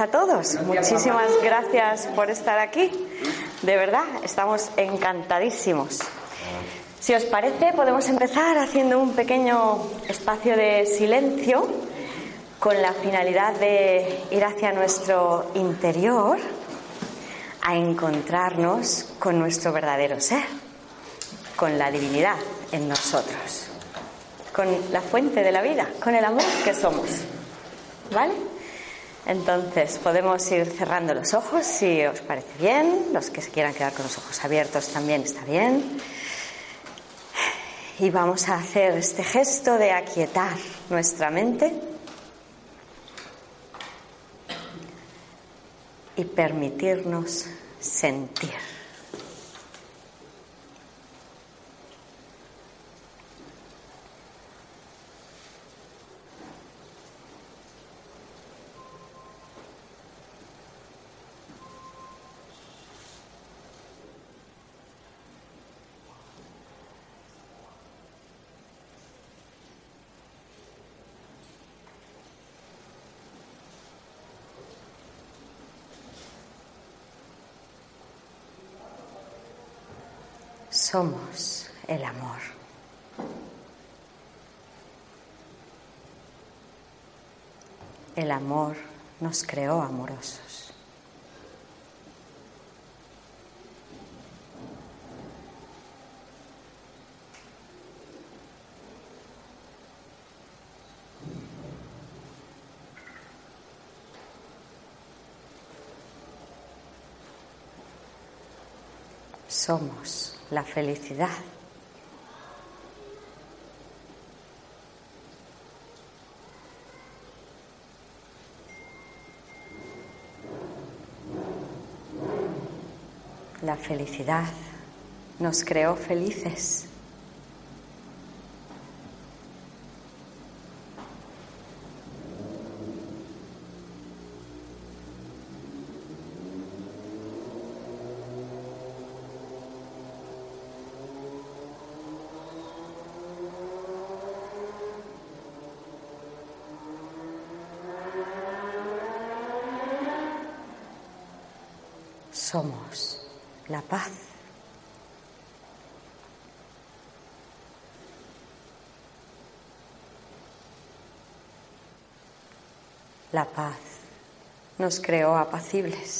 A todos. Muchísimas gracias por estar aquí. De verdad, estamos encantadísimos. Si os parece, podemos empezar haciendo un pequeño espacio de silencio con la finalidad de ir hacia nuestro interior a encontrarnos con nuestro verdadero ser, con la divinidad en nosotros, con la fuente de la vida, con el amor que somos. ¿Vale? Entonces podemos ir cerrando los ojos si os parece bien. Los que se quieran quedar con los ojos abiertos también está bien. Y vamos a hacer este gesto de aquietar nuestra mente y permitirnos sentir. Somos el amor. El amor nos creó amorosos. Somos la felicidad. La felicidad nos creó felices. Somos la paz. La paz nos creó apacibles.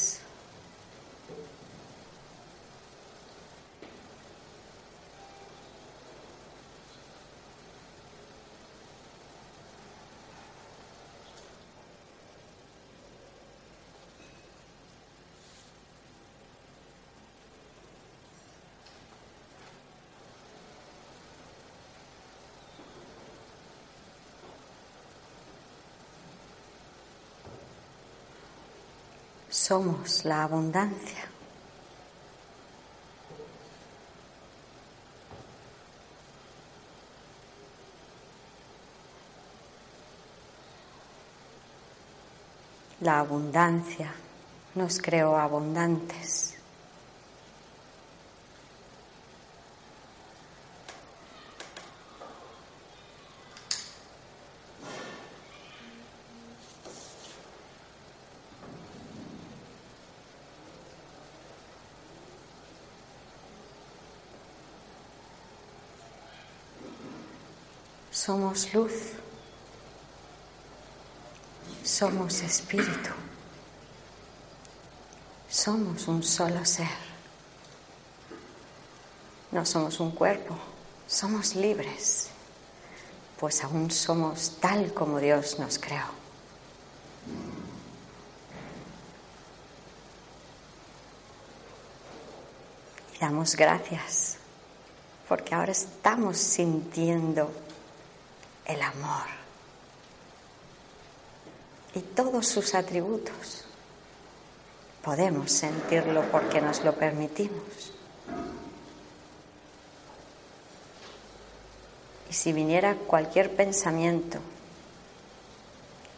Somos la abundancia. La abundancia nos creó abundantes. Somos luz, somos espíritu, somos un solo ser. No somos un cuerpo, somos libres, pues aún somos tal como Dios nos creó. Y damos gracias, porque ahora estamos sintiendo el amor y todos sus atributos. Podemos sentirlo porque nos lo permitimos. Y si viniera cualquier pensamiento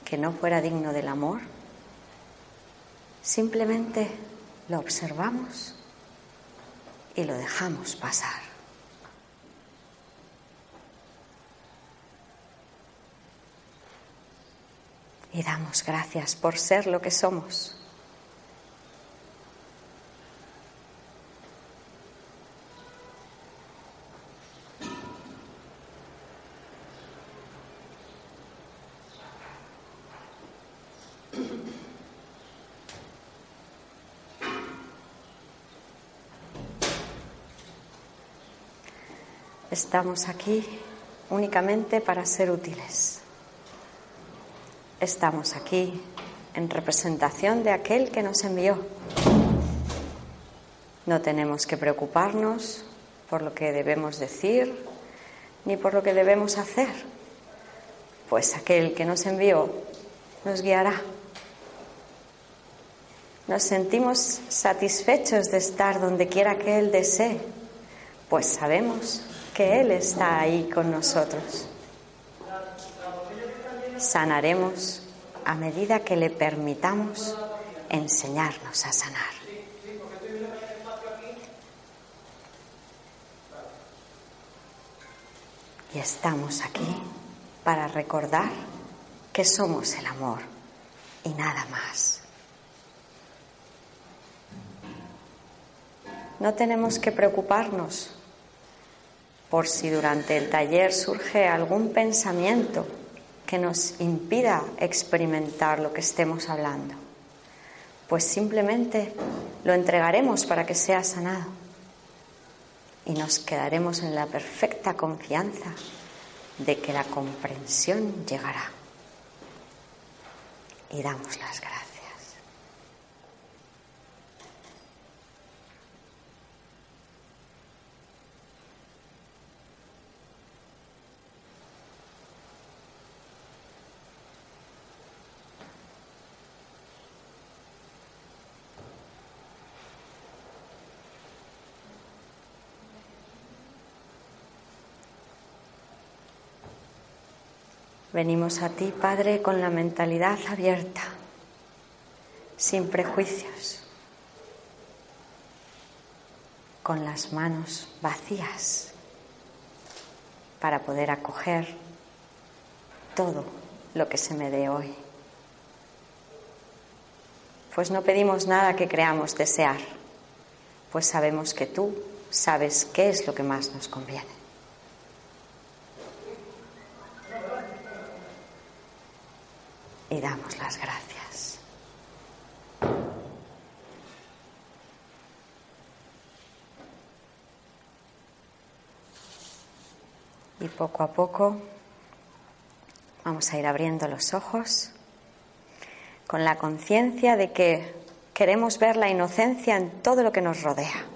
que no fuera digno del amor, simplemente lo observamos y lo dejamos pasar. Y damos gracias por ser lo que somos. Estamos aquí únicamente para ser útiles. Estamos aquí en representación de aquel que nos envió. No tenemos que preocuparnos por lo que debemos decir ni por lo que debemos hacer, pues aquel que nos envió nos guiará. Nos sentimos satisfechos de estar donde quiera que Él desee, pues sabemos que Él está ahí con nosotros. Sanaremos a medida que le permitamos enseñarnos a sanar. Y estamos aquí para recordar que somos el amor y nada más. No tenemos que preocuparnos por si durante el taller surge algún pensamiento que nos impida experimentar lo que estemos hablando. Pues simplemente lo entregaremos para que sea sanado y nos quedaremos en la perfecta confianza de que la comprensión llegará. Y damos las gracias. Venimos a ti, Padre, con la mentalidad abierta, sin prejuicios, con las manos vacías, para poder acoger todo lo que se me dé hoy. Pues no pedimos nada que creamos desear, pues sabemos que tú sabes qué es lo que más nos conviene. y las gracias. Y poco a poco vamos a ir abriendo los ojos con la conciencia de que queremos ver la inocencia en todo lo que nos rodea.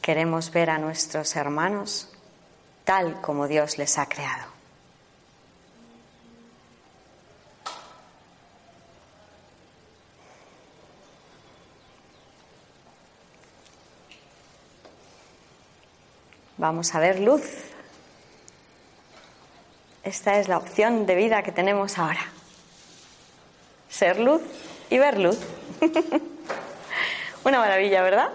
Queremos ver a nuestros hermanos tal como Dios les ha creado. Vamos a ver luz. Esta es la opción de vida que tenemos ahora. Ser luz y ver luz. Una maravilla, ¿verdad?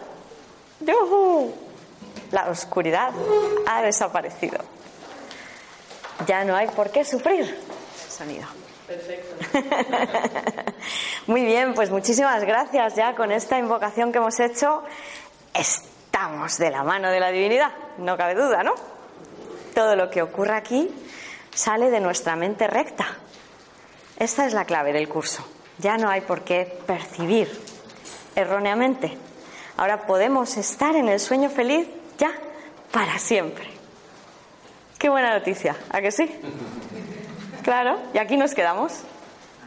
La oscuridad ha desaparecido. Ya no hay por qué sufrir. Sonido. Perfecto. Muy bien, pues muchísimas gracias ya con esta invocación que hemos hecho estamos de la mano de la divinidad, no cabe duda, ¿no? todo lo que ocurre aquí sale de nuestra mente recta. Esta es la clave del curso. Ya no hay por qué percibir erróneamente. Ahora podemos estar en el sueño feliz ya para siempre. Qué buena noticia, ¿a que sí? Claro, y aquí nos quedamos.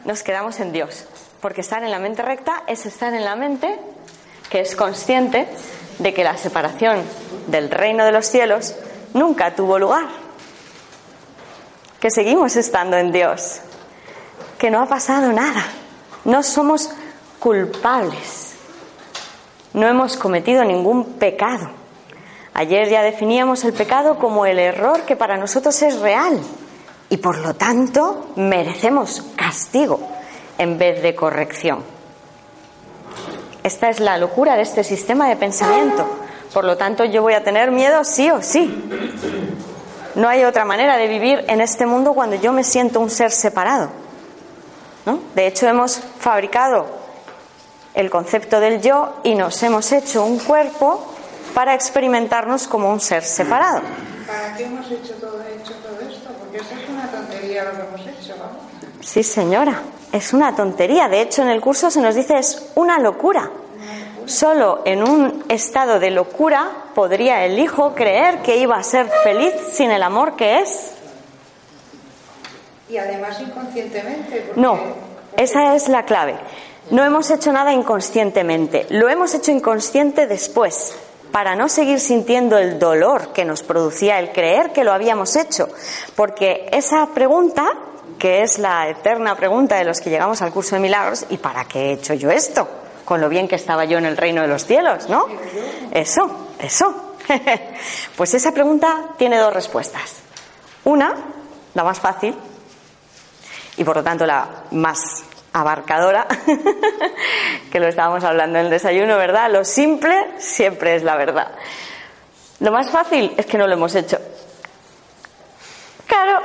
Nos quedamos en Dios. Porque estar en la mente recta es estar en la mente que es consciente de que la separación del reino de los cielos nunca tuvo lugar. Que seguimos estando en Dios. Que no ha pasado nada. No somos culpables. No hemos cometido ningún pecado. Ayer ya definíamos el pecado como el error que para nosotros es real y por lo tanto merecemos castigo en vez de corrección. Esta es la locura de este sistema de pensamiento. Por lo tanto, yo voy a tener miedo sí o sí. No hay otra manera de vivir en este mundo cuando yo me siento un ser separado. ¿no? De hecho, hemos fabricado el concepto del yo y nos hemos hecho un cuerpo para experimentarnos como un ser separado. ¿Para qué hemos hecho todo, hecho todo esto? Porque eso es una tontería lo que hemos hecho, ¿vamos? Sí, señora, es una tontería. De hecho, en el curso se nos dice es una locura. Solo en un estado de locura podría el hijo creer que iba a ser feliz sin el amor que es. Y además inconscientemente. porque- No, esa es la clave. No hemos hecho nada inconscientemente, lo hemos hecho inconsciente después, para no seguir sintiendo el dolor que nos producía el creer que lo habíamos hecho. Porque esa pregunta, que es la eterna pregunta de los que llegamos al curso de milagros, ¿y para qué he hecho yo esto? Con lo bien que estaba yo en el reino de los cielos, ¿no? Eso, eso. Pues esa pregunta tiene dos respuestas. Una, la más fácil, y por lo tanto la más abarcadora, que lo estábamos hablando en el desayuno, ¿verdad? Lo simple siempre es la verdad. Lo más fácil es que no lo hemos hecho. Claro,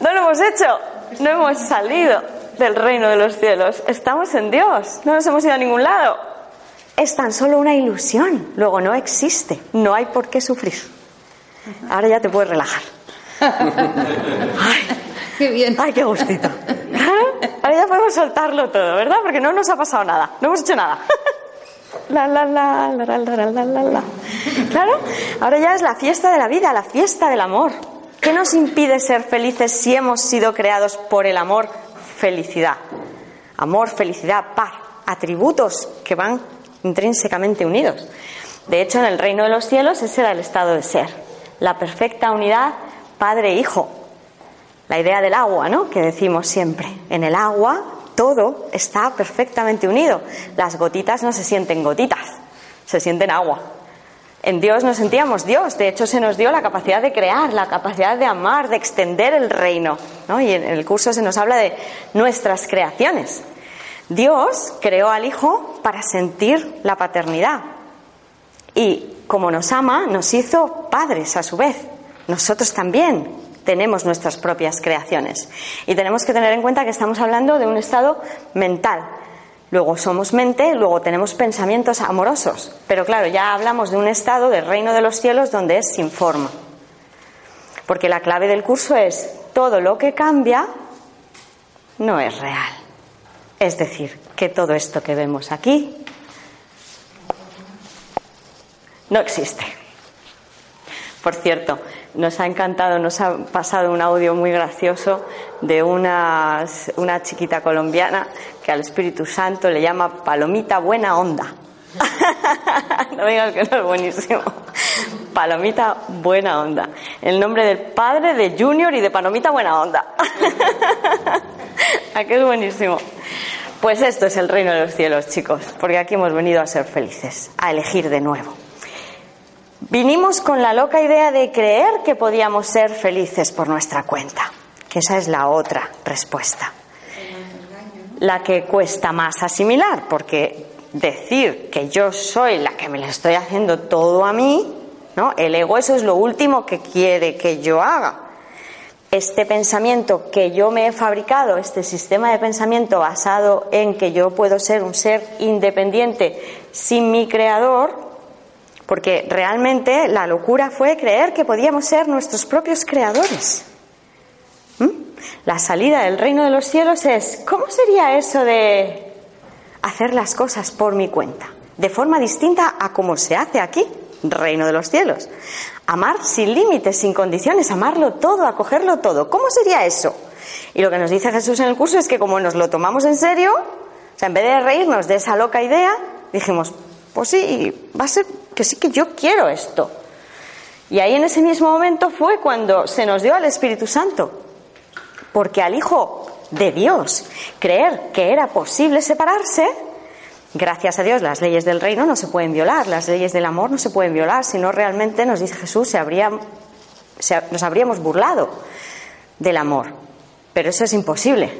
no lo hemos hecho, no hemos salido del reino de los cielos, estamos en Dios, no nos hemos ido a ningún lado. Es tan solo una ilusión, luego no existe, no hay por qué sufrir. Ahora ya te puedes relajar. Ay, qué bien. Ay, qué gustito. Ahora ya podemos soltarlo todo, ¿verdad? Porque no nos ha pasado nada, no hemos hecho nada. La, la, la, la, la, la, la, la. Claro, ahora ya es la fiesta de la vida, la fiesta del amor. ¿Qué nos impide ser felices si hemos sido creados por el amor? Felicidad. Amor, felicidad, paz, atributos que van intrínsecamente unidos. De hecho, en el reino de los cielos ese era el estado de ser, la perfecta unidad padre-hijo, la idea del agua, ¿no? Que decimos siempre. En el agua todo está perfectamente unido. Las gotitas no se sienten gotitas, se sienten agua. En Dios nos sentíamos Dios. De hecho, se nos dio la capacidad de crear, la capacidad de amar, de extender el reino. ¿no? Y en el curso se nos habla de nuestras creaciones. Dios creó al Hijo para sentir la paternidad. Y como nos ama, nos hizo padres a su vez. Nosotros también tenemos nuestras propias creaciones. Y tenemos que tener en cuenta que estamos hablando de un estado mental. Luego somos mente, luego tenemos pensamientos amorosos. Pero claro, ya hablamos de un estado del reino de los cielos donde es sin forma. Porque la clave del curso es todo lo que cambia no es real. Es decir, que todo esto que vemos aquí no existe. Por cierto, nos ha encantado, nos ha pasado un audio muy gracioso de una, una chiquita colombiana que al Espíritu Santo le llama Palomita Buena Onda. no digas que no es buenísimo. Palomita Buena Onda. El nombre del padre de Junior y de Palomita Buena Onda. ¿A qué es buenísimo? Pues esto es el reino de los cielos, chicos, porque aquí hemos venido a ser felices, a elegir de nuevo. Vinimos con la loca idea de creer que podíamos ser felices por nuestra cuenta, que esa es la otra respuesta. La que cuesta más asimilar, porque decir que yo soy la que me le estoy haciendo todo a mí, ¿no? El ego eso es lo último que quiere que yo haga. Este pensamiento que yo me he fabricado, este sistema de pensamiento basado en que yo puedo ser un ser independiente sin mi creador, Porque realmente la locura fue creer que podíamos ser nuestros propios creadores. ¿Mm? La salida del reino de los cielos es, ¿cómo sería eso de hacer las cosas por mi cuenta? De forma distinta a como se hace aquí, reino de los cielos. Amar sin límites, sin condiciones, amarlo todo, acogerlo todo. ¿Cómo sería eso? Y lo que nos dice Jesús en el curso es que como nos lo tomamos en serio, o sea, en vez de reírnos de esa loca idea, dijimos, pues sí, va a ser que sí que yo quiero esto. Y ahí en ese mismo momento fue cuando se nos dio al Espíritu Santo. Porque al Hijo de Dios creer que era posible separarse, gracias a Dios las leyes del reino no se pueden violar, las leyes del amor no se pueden violar, si no realmente nos dice Jesús, se habría, nos habríamos burlado del amor. Pero eso es imposible,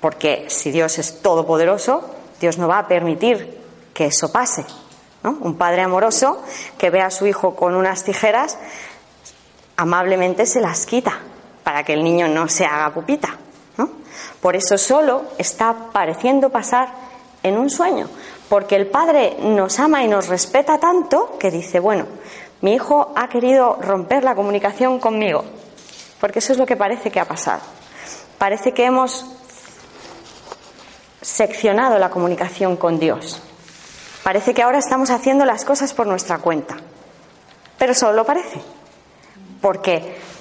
porque si Dios es todopoderoso, Dios no va a permitir que eso pase. Un padre amoroso que ve a su hijo con unas tijeras, amablemente se las quita para que el niño no se haga pupita. Por eso solo está pareciendo pasar en un sueño, porque el padre nos ama y nos respeta tanto que dice, bueno, mi hijo ha querido romper la comunicación conmigo, porque eso es lo que parece que ha pasado. Parece que hemos seccionado la comunicación con Dios. Parece que ahora estamos haciendo las cosas por nuestra cuenta. Pero solo parece. Porque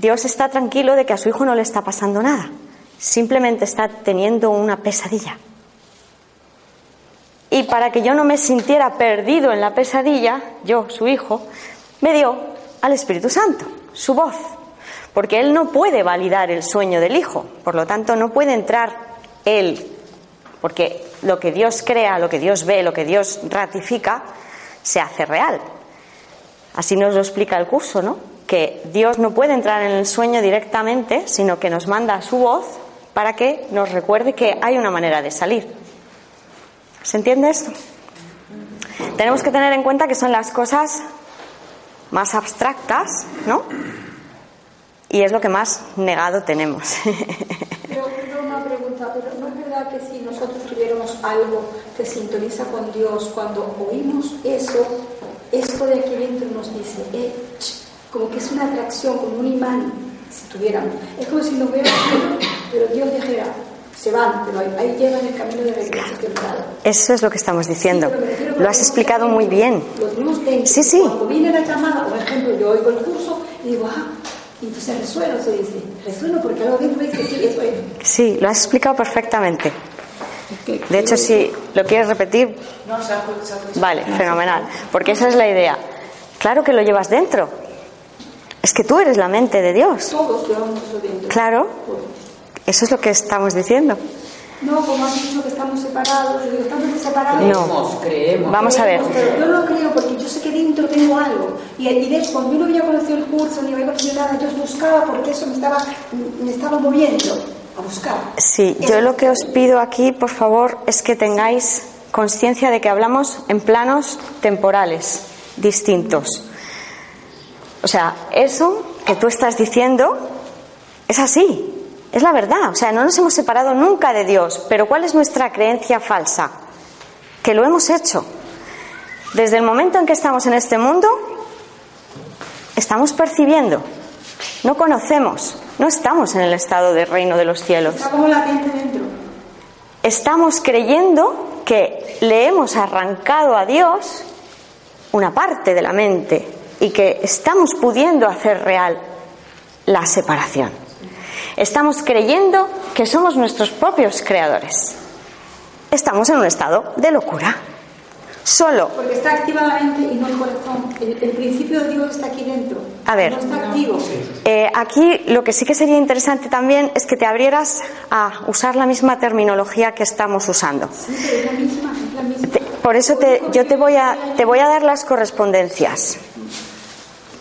Dios está tranquilo de que a su hijo no le está pasando nada. Simplemente está teniendo una pesadilla. Y para que yo no me sintiera perdido en la pesadilla, yo, su hijo, me dio al Espíritu Santo, su voz. Porque él no puede validar el sueño del hijo. Por lo tanto, no puede entrar él porque lo que Dios crea, lo que Dios ve, lo que Dios ratifica, se hace real. Así nos lo explica el curso, ¿no? Que Dios no puede entrar en el sueño directamente, sino que nos manda su voz para que nos recuerde que hay una manera de salir. ¿Se entiende esto? Tenemos que tener en cuenta que son las cosas más abstractas, ¿no? Y es lo que más negado tenemos. pero no es verdad que si nosotros tuviéramos algo que sintoniza con Dios, cuando oímos eso, esto de aquí dentro nos dice, eh, como que es una atracción, como un imán, si tuviéramos. Es como si nos hubiera pero Dios dijera, se van, pero ahí, llegan el camino de regreso temprano. Eso es lo que estamos diciendo. lo has explicado muy bien. Sí, sí. Cuando viene la llamada, por ejemplo, yo oigo el curso y digo, ah, y entonces resueno, se dice. Resueno porque algo dentro me dice, sí, eso es. Sí, lo has explicado perfectamente. De hecho, si lo quieres repetir. No, se ha, Vale, fenomenal. Porque esa es la idea. Claro que lo llevas dentro. Es que tú eres la mente de Dios. Todos llevamos eso dentro. Claro. Eso es lo que estamos diciendo. No, como has dicho que estamos separados, digo, estamos separados. No, creemos. Vamos a ver. Pero yo no creo porque yo sé que dentro tengo algo. Y, y de hecho, cuando yo no había conocido el curso ni había conocido nada, yo buscaba porque eso me estaba, me estaba moviendo a buscar. Sí, yo lo que os pido aquí, por favor, es que tengáis conciencia de que hablamos en planos temporales distintos. O sea, eso que tú estás diciendo es así. Es la verdad, o sea, no nos hemos separado nunca de Dios, pero ¿cuál es nuestra creencia falsa? Que lo hemos hecho. Desde el momento en que estamos en este mundo, estamos percibiendo, no conocemos, no estamos en el estado del reino de los cielos. dentro. Estamos creyendo que le hemos arrancado a Dios una parte de la mente y que estamos pudiendo hacer real la separación. Estamos creyendo que somos nuestros propios creadores. Estamos en un estado de locura. Solo. Porque está activa la mente y no el corazón. El, principio de Dios está aquí dentro. A ver. No está activo. Eh, aquí lo que sí que sería interesante también es que te abrieras a usar la misma terminología que estamos usando. Sí, pero es la misma, es la misma. por eso te, yo te voy, a, te voy a dar las correspondencias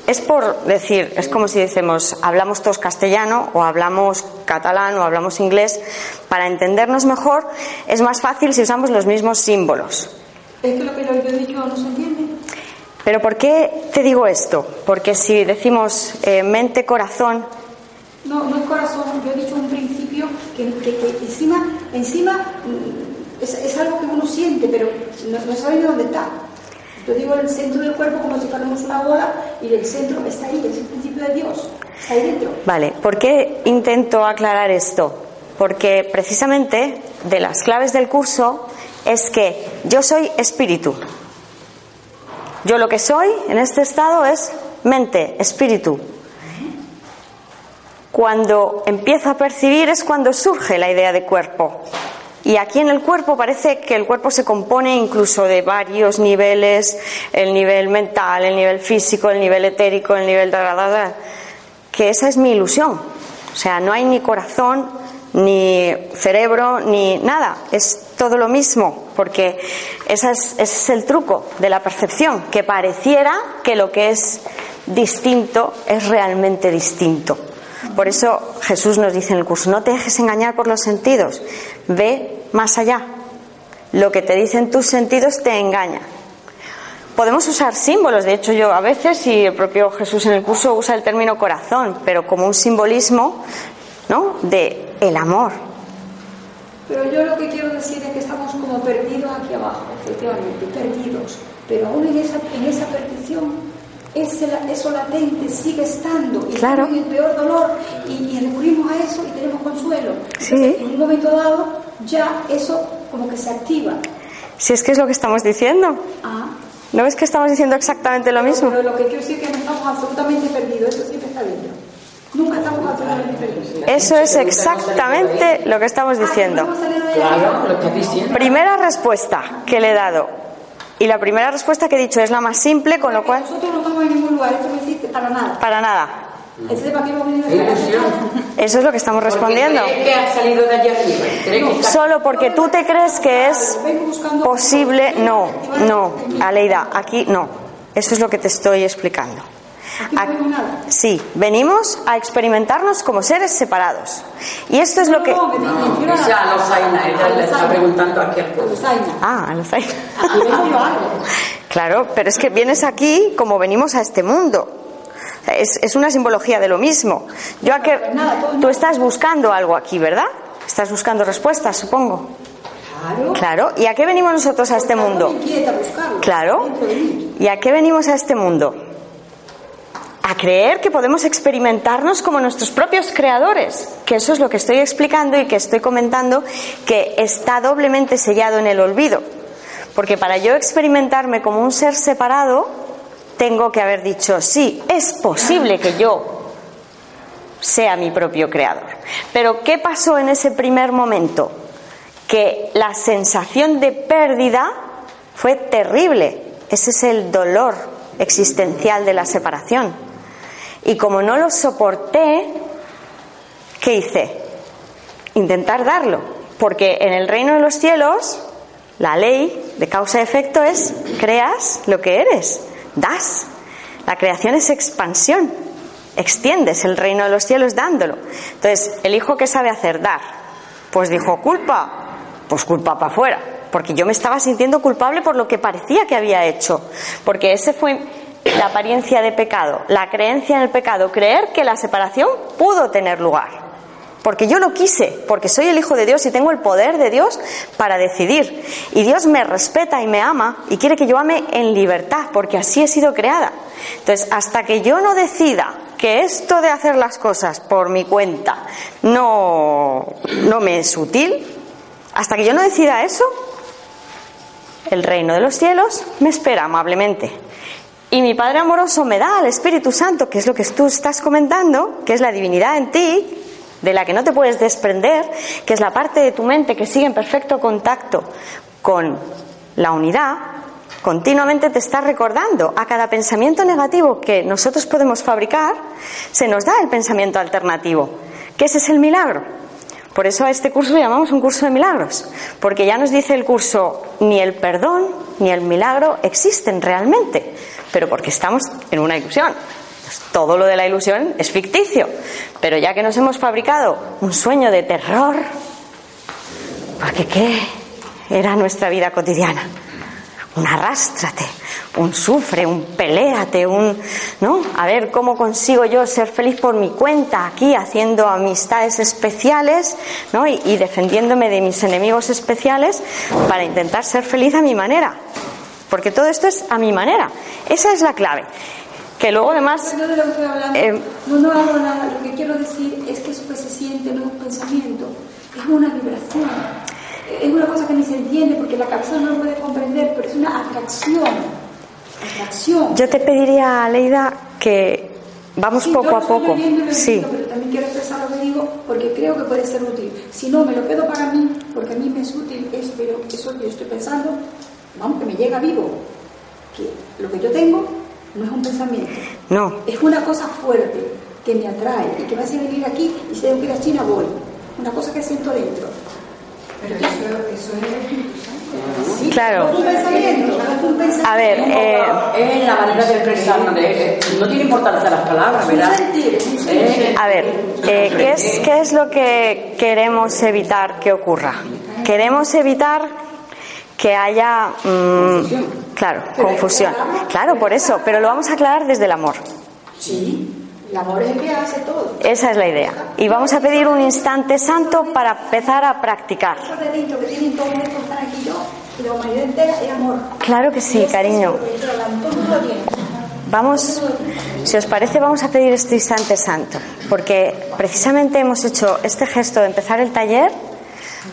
es por decir, es como si decimos, hablamos todos castellano o hablamos catalán o hablamos inglés, para entendernos mejor es más fácil si usamos los mismos símbolos. Es que lo que yo he dicho no se entiende. Pero ¿por qué te digo esto? Porque si decimos eh, mente, corazón... No, no es corazón, yo he dicho un principio que, encima, encima mm, es, algo que uno siente, pero no, no sabe de dónde está. Yo digo el centro del cuerpo como si fuéramos una bola y el centro está ahí, es el principio de Dios, está ahí dentro. Vale, ¿por qué intento aclarar esto? Porque precisamente de las claves del curso es que yo soy espíritu. Yo lo que soy en este estado es mente, espíritu. Cuando empiezo a percibir es cuando surge la idea de cuerpo. Y aquí en el cuerpo parece que el cuerpo se compone incluso de varios niveles, el nivel mental, el nivel físico, el nivel etérico, el nivel de la, que esa es mi ilusión. O sea, no hay ni corazón, ni cerebro, ni nada. Es todo lo mismo, porque ese es, ese es el truco de la percepción, que pareciera que lo que es distinto es realmente distinto. Por eso Jesús nos dice en el curso, no te dejes engañar por los sentidos, ve más allá. Lo que te dicen tus sentidos te engaña. Podemos usar símbolos, de hecho yo a veces, y el propio Jesús en el curso usa el término corazón, pero como un simbolismo ¿no? de el amor. Pero yo lo que quiero decir es que estamos como perdidos aquí abajo, efectivamente, perdidos. Pero aún en esa, en esa perdición, ese, eso latente sigue estando. Y Claro. en el peor dolor y, y recurrimos a eso y tenemos consuelo. Sí. Entonces, en un momento dado, ya eso como que se activa. Si es que es lo que estamos diciendo. Ah, ¿No ves que estamos diciendo exactamente lo mismo? Pero lo que quiero decir es que no estamos absolutamente perdidos, eso siempre está dentro. Nunca estamos absolutamente perdidos. Eso es exactamente lo que estamos diciendo. Vamos a salir de ahí. Claro, lo estás diciendo. Primera respuesta que le he dado. Y la primera respuesta que he dicho es la más simple, con lo cual, Nosotros no estamos en ningún lugar, esto no existe para nada. para nada. Entonces, ¿para qué hemos venido a Es ilusión. Eso es lo que estamos respondiendo. Solo porque tú te crees que es posible, no, no, Aleida, aquí no. Eso es lo que te estoy explicando. Sí, venimos a experimentarnos como seres separados. Y esto es lo que... No, me- me refiero a- Esa Claro, pero es que vienes aquí como venimos a este mundo. Es, es una simbología de lo mismo. Yo a que tú estás buscando algo aquí, ¿verdad? Estás buscando respuestas, supongo. Claro. ¿Y a qué venimos nosotros a este mundo? Claro. ¿Y a qué venimos a este mundo? A creer que podemos experimentarnos como nuestros propios creadores, que eso es lo que estoy explicando y que estoy comentando, que está doblemente sellado en el olvido. Porque para yo experimentarme como un ser separado, tengo que haber dicho, sí, es posible que yo sea mi propio creador. Pero ¿qué pasó en ese primer momento? Que la sensación de pérdida fue terrible. Ese es el dolor existencial de la separación. Y como no lo soporté, ¿qué hice? Intentar darlo. Porque en el reino de los cielos, la ley de causa-efecto es creas lo que eres, das. La creación es expansión. Extiendes el reino de los cielos dándolo. Entonces, el hijo que sabe hacer dar, pues dijo culpa, pues culpa para afuera, porque yo me estaba sintiendo culpable por lo que parecía que había hecho, porque ese fue la apariencia de pecado, la creencia en el pecado, creer que la separación pudo tener lugar. Porque yo lo quise, porque soy el Hijo de Dios y tengo el poder de Dios para decidir. Y Dios me respeta y me ama y quiere que yo ame en libertad, porque así he sido creada. Entonces, hasta que yo no decida que esto de hacer las cosas por mi cuenta no, no me es útil, hasta que yo no decida eso, el reino de los cielos me espera amablemente. Y mi Padre amoroso me da al Espíritu Santo, que es lo que tú estás comentando, que es la divinidad en ti, de la que no te puedes desprender, que es la parte de tu mente que sigue en perfecto contacto con la unidad, continuamente te está recordando a cada pensamiento negativo que nosotros podemos fabricar, se nos da el pensamiento alternativo, que ese es el milagro. Por eso a este curso lo llamamos un curso de milagros, porque ya nos dice el curso, ni el perdón ni el milagro existen realmente, pero porque estamos en una ilusión. Pues todo lo de la ilusión es ficticio, pero ya que nos hemos fabricado un sueño de terror, porque qué era nuestra vida cotidiana, un arrástrate, un sufre, un peléate, un ¿no? A ver cómo consigo yo ser feliz por mi cuenta aquí haciendo amistades especiales, ¿no? Y, y defendiéndome de mis enemigos especiales para intentar ser feliz a mi manera. porque todo esto es a mi manera. Esa es la clave. Que luego además... No de lo que estoy hablando, eh, no, no hago nada. Lo que quiero decir es que eso que se siente no es un pensamiento, es una vibración. Es una cosa que ni se entiende porque la cabeza no lo puede comprender, pero es una atracción. Atracción. Yo te pediría, Leida, que vamos Sí, poco a poco. lo Sí, entiendo, pero también quiero expresar lo que digo porque creo que puede ser útil. Si no, me lo quedo para mí, porque a mí me es útil eso, pero eso que yo estoy pensando, vamos, que me llega vivo. Que lo que yo tengo no es un pensamiento, no. es una cosa fuerte que me atrae y que me hace venir aquí y si tengo que ir a China voy. Una cosa que siento dentro. Pero eso, eso es el Espíritu Santo. Sí, Claro. no es un pensamiento, no es un pensamiento. A ver, eh, Es la manera de expresarnos, de- eh, no tiene importancia las palabras, ¿verdad? sentir, es un sentir. Eh, A ver, eh, ¿qué, es, ¿qué es lo que queremos evitar que ocurra? Queremos evitar que haya, mm, claro, confusión. Claro, por eso, pero lo vamos a aclarar desde el amor. Sí, el amor es el que hace todo. Esa es la idea. Y vamos a pedir un instante santo para empezar a practicar. Claro que sí, cariño. Vamos, si os parece, vamos a pedir este instante santo, porque precisamente hemos hecho este gesto de empezar el taller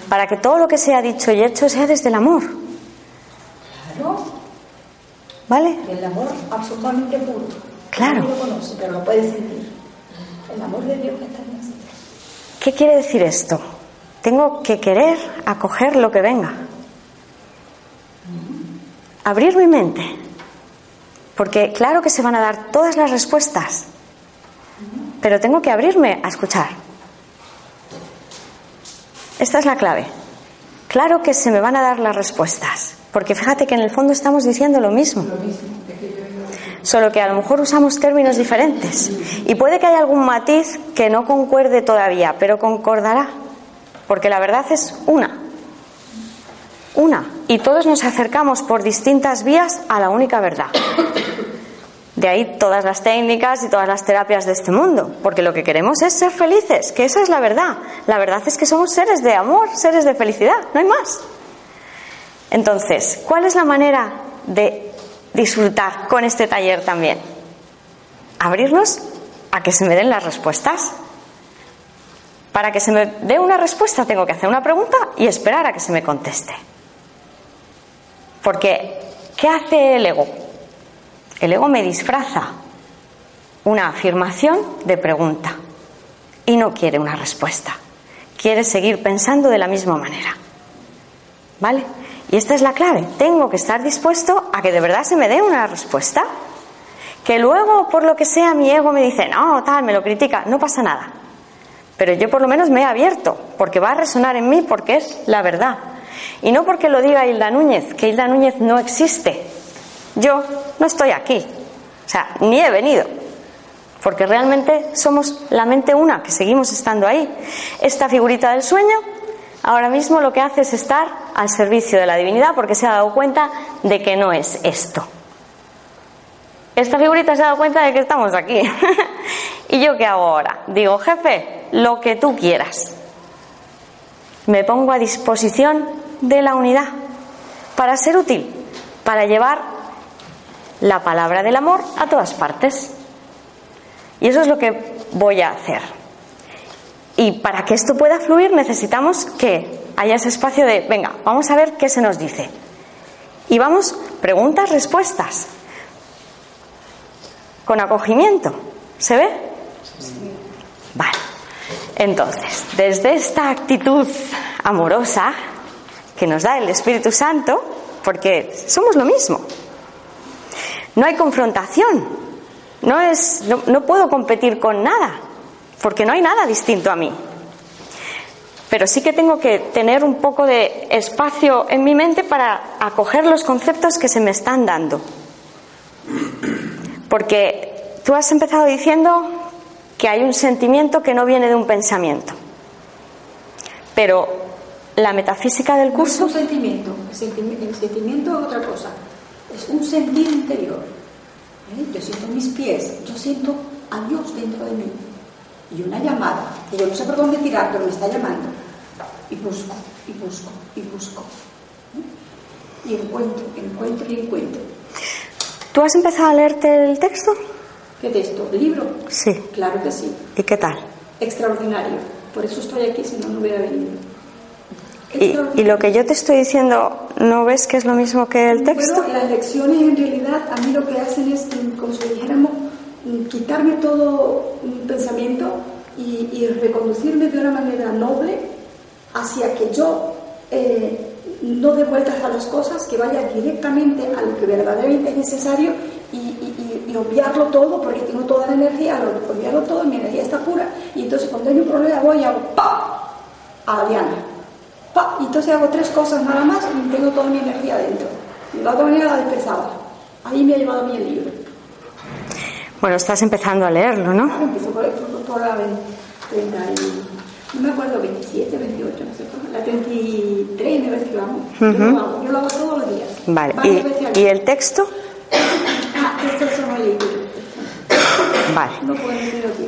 para que todo lo que sea dicho y hecho sea desde el amor, Claro, ¿vale? el amor absolutamente puro. Claro. No lo conoce, pero lo puede sentir. El amor de Dios que está en nosotros. ¿Qué quiere decir esto? Tengo que querer acoger lo que venga. Abrir mi mente. Porque claro que se van a dar todas las respuestas, pero tengo que abrirme a escuchar. Esta es la clave. Claro que se me van a dar las respuestas, porque fíjate que en el fondo estamos diciendo lo mismo. Solo que a lo mejor usamos términos diferentes. Y puede que haya algún matiz que no concuerde todavía, pero concordará. Porque la verdad es una. Una. Y todos nos acercamos por distintas vías a la única verdad. De ahí todas las técnicas y todas las terapias de este mundo. Porque lo que queremos es ser felices, que esa es la verdad. La verdad es que somos seres de amor, seres de felicidad, no hay más. Entonces, ¿cuál es la manera de disfrutar con este taller también? Abrirnos a que se me den las respuestas. Para que se me dé una respuesta tengo que hacer una pregunta y esperar a que se me conteste. Porque, ¿qué hace el ego? El ego me disfraza una afirmación de pregunta y no quiere una respuesta. Quiere seguir pensando de la misma manera. ¿Vale? Y esta es la clave. Tengo que estar dispuesto a que de verdad se me dé una respuesta. Que luego, por lo que sea, mi ego me dice, no, tal, me lo critica, no pasa nada. Pero yo por lo menos me he abierto, porque va a resonar en mí, porque es la verdad. Y no porque lo diga Hilda Núñez, que Hilda Núñez no existe. Yo no estoy aquí. O sea, ni he venido. Porque realmente somos la mente una, que seguimos estando ahí. Esta figurita del sueño ahora mismo lo que hace es estar al servicio de la divinidad porque se ha dado cuenta de que no es esto. Esta figurita se ha dado cuenta de que estamos aquí. ¿Y yo qué hago ahora? Digo, jefe, lo que tú quieras. Me pongo a disposición de la unidad para ser útil, para llevar la palabra del amor a todas partes. Y eso es lo que voy a hacer. Y para que esto pueda fluir necesitamos que haya ese espacio de, venga, vamos a ver qué se nos dice. Y vamos, preguntas, respuestas. Con acogimiento. ¿Se ve? Vale. Entonces, desde esta actitud amorosa que nos da el Espíritu Santo, porque somos lo mismo, no hay confrontación, no, es, no, no puedo competir con nada, porque no hay nada distinto a mí. Pero sí que tengo que tener un poco de espacio en mi mente para acoger los conceptos que se me están dando. Porque tú has empezado diciendo que hay un sentimiento que no viene de un pensamiento. Pero la metafísica del No es curso un sentimiento, el sentimiento es otra cosa, es un sentir interior. ¿Eh? Yo siento mis pies, yo siento a Dios dentro de mí. Y una llamada, que yo no sé por dónde tirar, pero me está llamando. Y busco, y busco, y busco. ¿eh? y encuentro, encuentro y encuentro. ¿Tú has empezado a leerte el texto? ¿Qué texto? ¿Libro? Sí. Claro que sí. ¿Y qué tal? Extraordinario. Por eso estoy aquí, si no, no hubiera venido. ¿Y, y lo que yo te estoy diciendo, ¿no ves que es lo mismo que el texto? Bueno, las lecciones en realidad a mí lo que hacen es, como si dijéramos, mm, quitarme todo mm, pensamiento y, y reconducirme de una manera noble hacia que yo eh, no dé vueltas a las cosas, que vaya directamente a lo que verdaderamente es necesario y, y- y- obviarlo todo, porque tengo toda la energía, lo- obviarlo todo, mi energía está pura, y entonces cuando hay un problema voy y hago ¡pa! a diana. ¡Pa! Y entonces hago tres cosas nada más y tengo toda mi energía dentro. De la otra manera la dispersaba. Ahí me ha llevado a mí el libro. Bueno, estás empezando a leerlo, ¿no? Claro, empiezo por, por, por la 20, 30 y, no me acuerdo, 27, 28, no sé, por la 33 me parece que vamos. Yo lo hago, yo lo hago todos los días. Vale. ¿Y, y el texto? Ah, esto se me leído. Vale. No puedo decirlo aquí.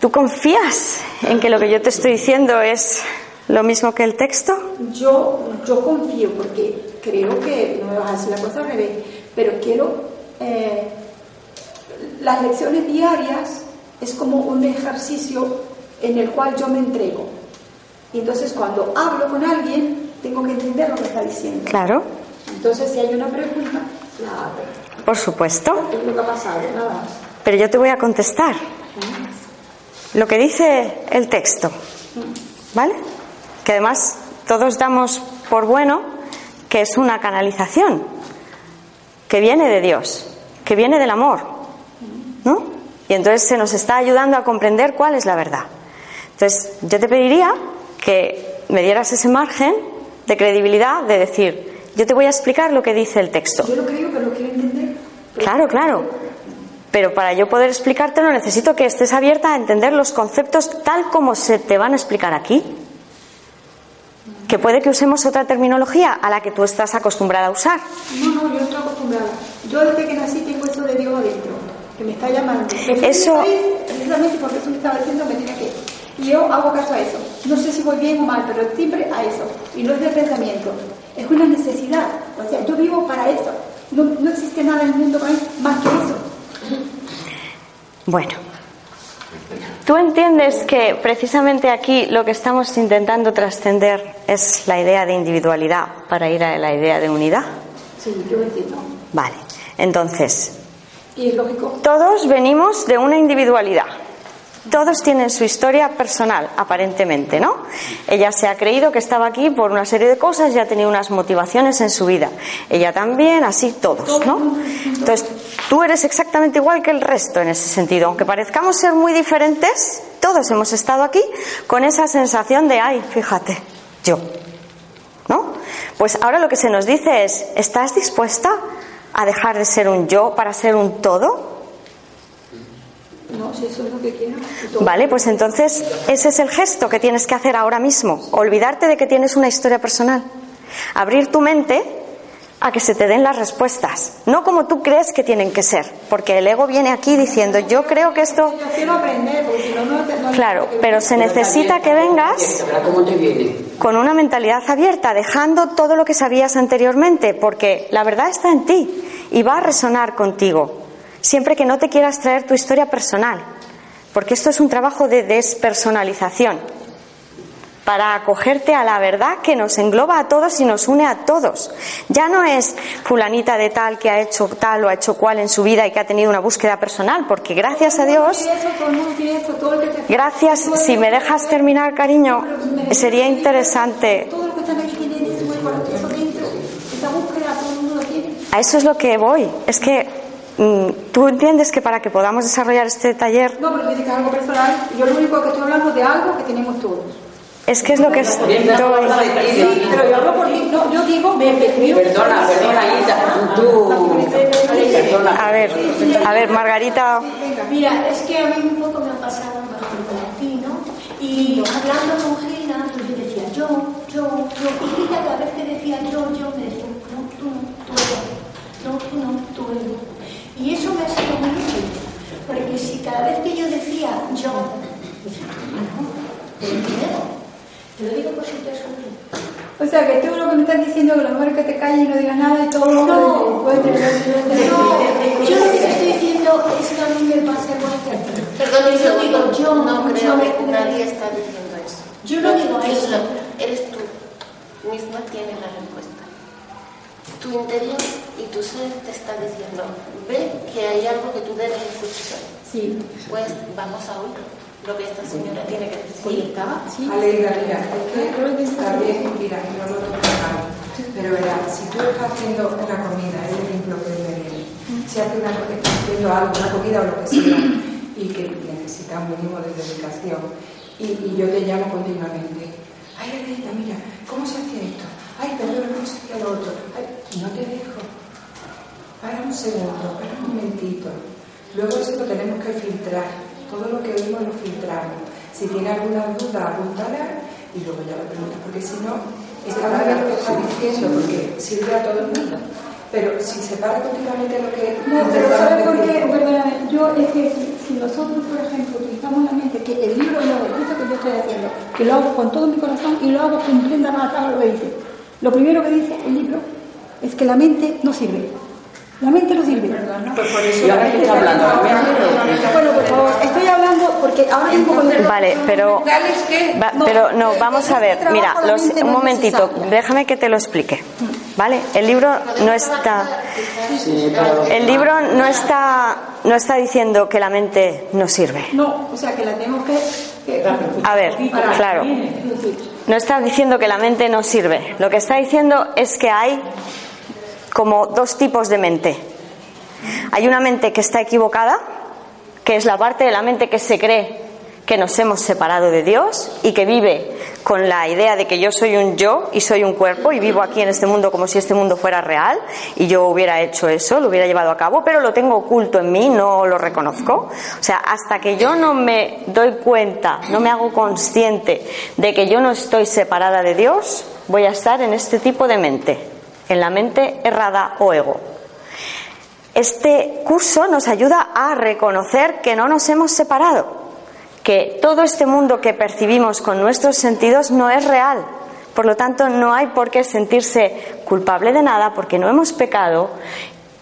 ¿Tú confías en que lo que yo te estoy diciendo es lo mismo que el texto? Yo, yo confío porque creo que, no me vas a decir la cosa al revés, pero quiero, eh, las lecciones diarias es como un ejercicio en el cual yo me entrego. Y entonces cuando hablo con alguien, tengo que entender lo que está diciendo. Claro, Entonces si hay una pregunta, la hago. por supuesto. Es lo que ha pasado, nada más. Pero yo te voy a contestar lo que dice el texto, ¿vale? Que además todos damos por bueno que es una canalización, que viene de Dios, que viene del amor, ¿no? Y entonces se nos está ayudando a comprender cuál es la verdad. Entonces, yo te pediría que me dieras ese margen de credibilidad de decir, yo te voy a explicar lo que dice el texto. Yo lo creo, pero lo quiero entender. Pero- Claro, claro. Pero para yo poder explicártelo necesito que estés abierta a entender los conceptos tal como se te van a explicar aquí. Que puede que usemos otra terminología a la que tú estás acostumbrada a usar. No, no, yo no estoy acostumbrada. Yo desde que nací tengo eso de Dios adentro, que me está llamando. Pero Eso- precisamente porque eso me estaba diciendo, me tiene que. Y yo hago caso a eso. No sé si voy bien o mal, pero siempre a eso. Y no es de pensamiento. Es una necesidad. O sea, yo vivo para eso. No, no existe nada en el mundo más que eso. Bueno, tú entiendes que precisamente aquí lo que estamos intentando trascender es la idea de individualidad para ir a la idea de unidad. Sí, yo entiendo. Vale, entonces, Y es lógico. Todos venimos de una individualidad. Todos tienen su historia personal, aparentemente, ¿no? Ella se ha creído que estaba aquí por una serie de cosas y ha tenido unas motivaciones en su vida. Ella también, así todos, ¿no? Entonces, tú eres exactamente igual que el resto en ese sentido. Aunque parezcamos ser muy diferentes, todos hemos estado aquí con esa sensación de, ay, fíjate, yo. ¿No? Pues ahora lo que se nos dice es, ¿estás dispuesta a dejar de ser un yo para ser un todo? No, si eso es lo que quiero. Vale, pues entonces ese es el gesto que tienes que hacer ahora mismo. Olvidarte de que tienes una historia personal. Abrir tu mente a que se te den las respuestas. No como tú crees que tienen que ser. Porque el ego viene aquí diciendo, yo creo que esto... Claro, pero se necesita que vengas Verá cómo te viene. con una mentalidad abierta, dejando todo lo que sabías anteriormente, porque la verdad está en ti y va a resonar contigo, siempre que no te quieras traer tu historia personal, porque esto es un trabajo de despersonalización, para acogerte a la verdad que nos engloba a todos y nos une a todos. Ya no es fulanita de tal que ha hecho tal o ha hecho cual en su vida y que ha tenido una búsqueda personal, porque gracias a Dios... Gracias. Si me dejas terminar, cariño, sería interesante. A eso es lo que voy. Es que mm, tú entiendes que para que podamos desarrollar este taller, No, pero algo personal. Yo lo único que estoy hablando es de algo que tenemos todos. Es que es lo que estoy. Sí, pero yo hablo por ti. No, yo digo, me, Perdona, perdona, Isa. Tú. Perdona. A ver, a ver, Margarita. Mira, es que a mí un poco me ha pasado mejor con ti, ¿no? Y hablando con Gina, pues yo decía yo, yo, yo. Y Gina cada vez que decía yo, yo, me decía, no, tú no, tú eres. No, tú no, tú eres. Y eso me ha sido muy útil. Porque si cada vez que yo decía yo, no, te lo digo. Lo por si te. O sea, que tú lo que me estás diciendo es que lo mejor es que te calles y no digas nada y todo lo No. puede tener No, yo lo que te estoy diciendo es que a mí me pasa igual que a ti. Perdón, yo digo, yo no creo que me- nadie está diciendo eso. Yo no digo eso. Eres tú misma tienes la respuesta. Tu interior y tu ser te está diciendo, ve que hay algo que tú debes escuchar. Sí, Pues vamos a oír lo que esta señora tiene que decir. sí. Alegra, mira, es que también, mira, no lo toco pero verá, si tú estás haciendo una comida, es el ejemplo que me viene, si haces una, estás haciendo algo, una comida o lo que sea, y que necesita un mínimo de dedicación, y, y yo te llamo continuamente, ay, Alegra, mira, ¿cómo se hace esto? Ay, perdón, ¿cómo se hace lo otro? Ay, no te dejo. Para un segundo, para un momentito. Luego eso lo tenemos que filtrar. Todo lo que oímos lo filtramos. Si tiene alguna duda, apúntala y luego ya la pregunta. Porque si no, está bien lo que está diciendo, porque sirve a todo el mundo. Pero si se para continuamente lo que No, pero ¿sabes por qué? Perdóname, yo es que si, nosotros, por ejemplo, utilizamos la mente, que el libro no, el que yo estoy haciendo, que lo hago con todo mi corazón y lo hago cumpliendo a rajatabla lo que dice. Lo primero que dice el libro es que la mente no sirve. La mente no sirve. Pues por eso ¿Y ahora qué está hablando? Bueno, por favor, estoy hablando porque ahora mismo cuando... Vale, pero, va- pero no, vamos este a ver, trabajo mira, los- un momentito, déjame que te lo explique, ¿vale? El libro no está, el libro no está, no está diciendo que la mente no sirve. No, o sea que la tenemos que- A ver, claro, no está diciendo que la mente no sirve. Lo que está diciendo es que hay como dos tipos de mente. Hay una mente que está equivocada, que es la parte de la mente que se cree que nos hemos separado de Dios y que vive con la idea de que yo soy un yo y soy un cuerpo y vivo aquí en este mundo como si este mundo fuera real y yo hubiera hecho eso, lo hubiera llevado a cabo, pero lo tengo oculto en mí, no lo reconozco. O sea, hasta que yo no me doy cuenta, no me hago consciente de que yo no estoy separada de Dios, voy a estar en este tipo de mente, en la mente errada o ego. Este curso nos ayuda a reconocer que no nos hemos separado, que todo este mundo que percibimos con nuestros sentidos no es real. Por lo tanto, no hay por qué sentirse culpable de nada porque no hemos pecado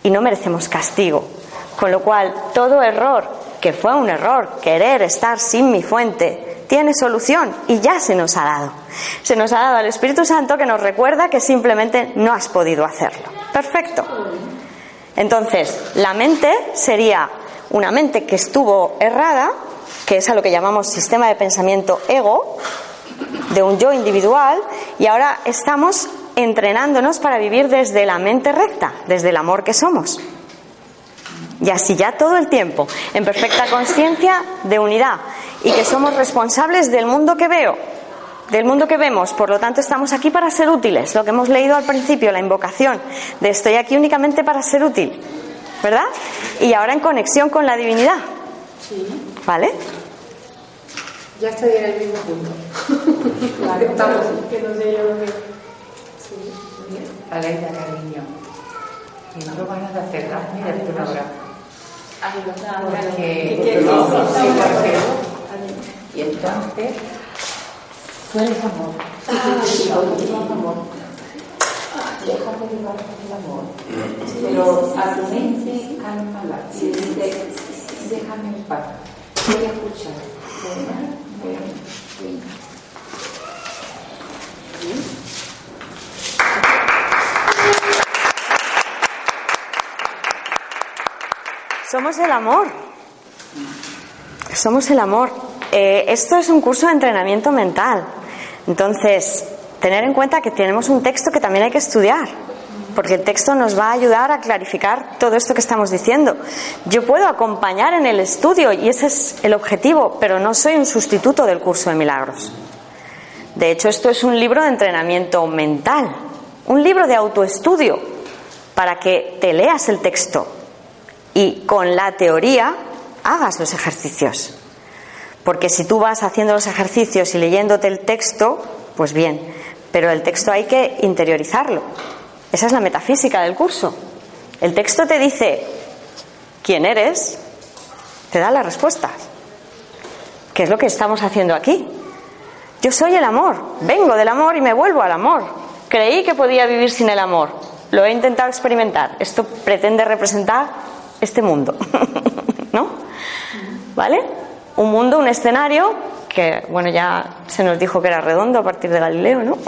y no merecemos castigo. Con lo cual, todo error, que fue un error, querer estar sin mi fuente, tiene solución y ya se nos ha dado. Se nos ha dado al Espíritu Santo que nos recuerda que simplemente no has podido hacerlo. Perfecto. Entonces, la mente sería una mente que estuvo errada, que es a lo que llamamos sistema de pensamiento ego, de un yo individual, y ahora estamos entrenándonos para vivir desde la mente recta, desde el amor que somos. Y así ya todo el tiempo, en perfecta conciencia de unidad, y que somos responsables del mundo que veo, del mundo que vemos. Por lo tanto, estamos aquí para ser útiles. Lo que hemos leído al principio, la invocación de estoy aquí únicamente para ser útil. ¿Verdad? Y ahora en conexión con la divinidad. ¿Vale? Ya estoy en el mismo punto. Vale, estamos. Que no sé yo lo que... Alegra, cariño. Y no lo van a. Mira, tú no habrá. Porque... No, sí, porque- Y entonces... Tú eres amor. Yo tú amor. Déjate llevar por el amor. Pero a tu mente, cálmala. Y dice, déjame en paz. Voy a escuchar. ¿Verdad? Bueno, Somos el amor. Somos el amor. Eh, esto es un curso de entrenamiento mental. Entonces, tener en cuenta que tenemos un texto que también hay que estudiar, porque el texto nos va a ayudar a clarificar todo esto que estamos diciendo. Yo puedo acompañar en el estudio y ese es el objetivo, pero no soy un sustituto del curso de milagros. De hecho, esto es un libro de entrenamiento mental, un libro de autoestudio, para que te leas el texto y con la teoría hagas los ejercicios. Porque si tú vas haciendo los ejercicios y leyéndote el texto, pues bien, pero el texto hay que interiorizarlo. Esa es la metafísica del curso. El texto te dice quién eres, te da las respuestas. ¿Qué es lo que estamos haciendo aquí? Yo soy el amor, vengo del amor y me vuelvo al amor. Creí que podía vivir sin el amor. Lo he intentado experimentar. Esto pretende representar este mundo. ¿No? ¿Vale? Un mundo, un escenario que, bueno, ya se nos dijo que era redondo a partir de Galileo, ¿no?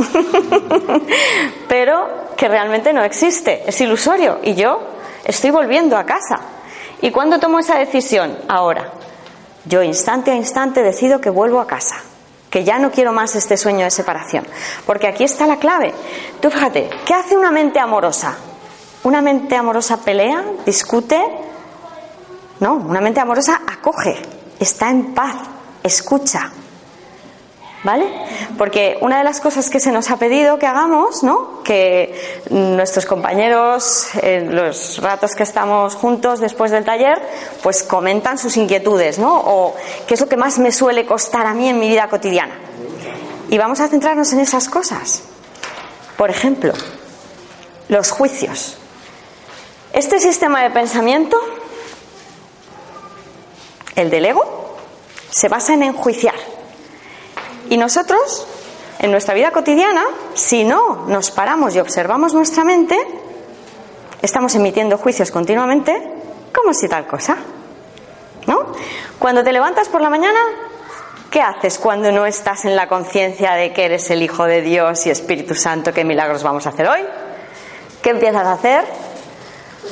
Pero que realmente no existe, es ilusorio. Y yo estoy volviendo a casa. ¿Y cuándo tomo esa decisión? Ahora. Yo instante a instante decido que vuelvo a casa, que ya no quiero más este sueño de separación. Porque aquí está la clave. Tú fíjate, ¿qué hace una mente amorosa? Una mente amorosa pelea, discute. No, una mente amorosa acoge, está en paz, escucha. ¿Vale? Porque una de las cosas que se nos ha pedido que hagamos, ¿no? Que nuestros compañeros, en los ratos que estamos juntos después del taller, pues comentan sus inquietudes, ¿no? O qué es lo que más me suele costar a mí en mi vida cotidiana. Y vamos a centrarnos en esas cosas. Por ejemplo, los juicios. Este sistema de pensamiento, el del ego, se basa en enjuiciar. Y nosotros, en nuestra vida cotidiana, si no nos paramos y observamos nuestra mente, estamos emitiendo juicios continuamente, como si tal cosa. ¿No? Cuando te levantas por la mañana, ¿qué haces cuando no estás en la conciencia de que eres el Hijo de Dios y Espíritu Santo? ¿Qué milagros vamos a hacer hoy? ¿Qué empiezas a hacer?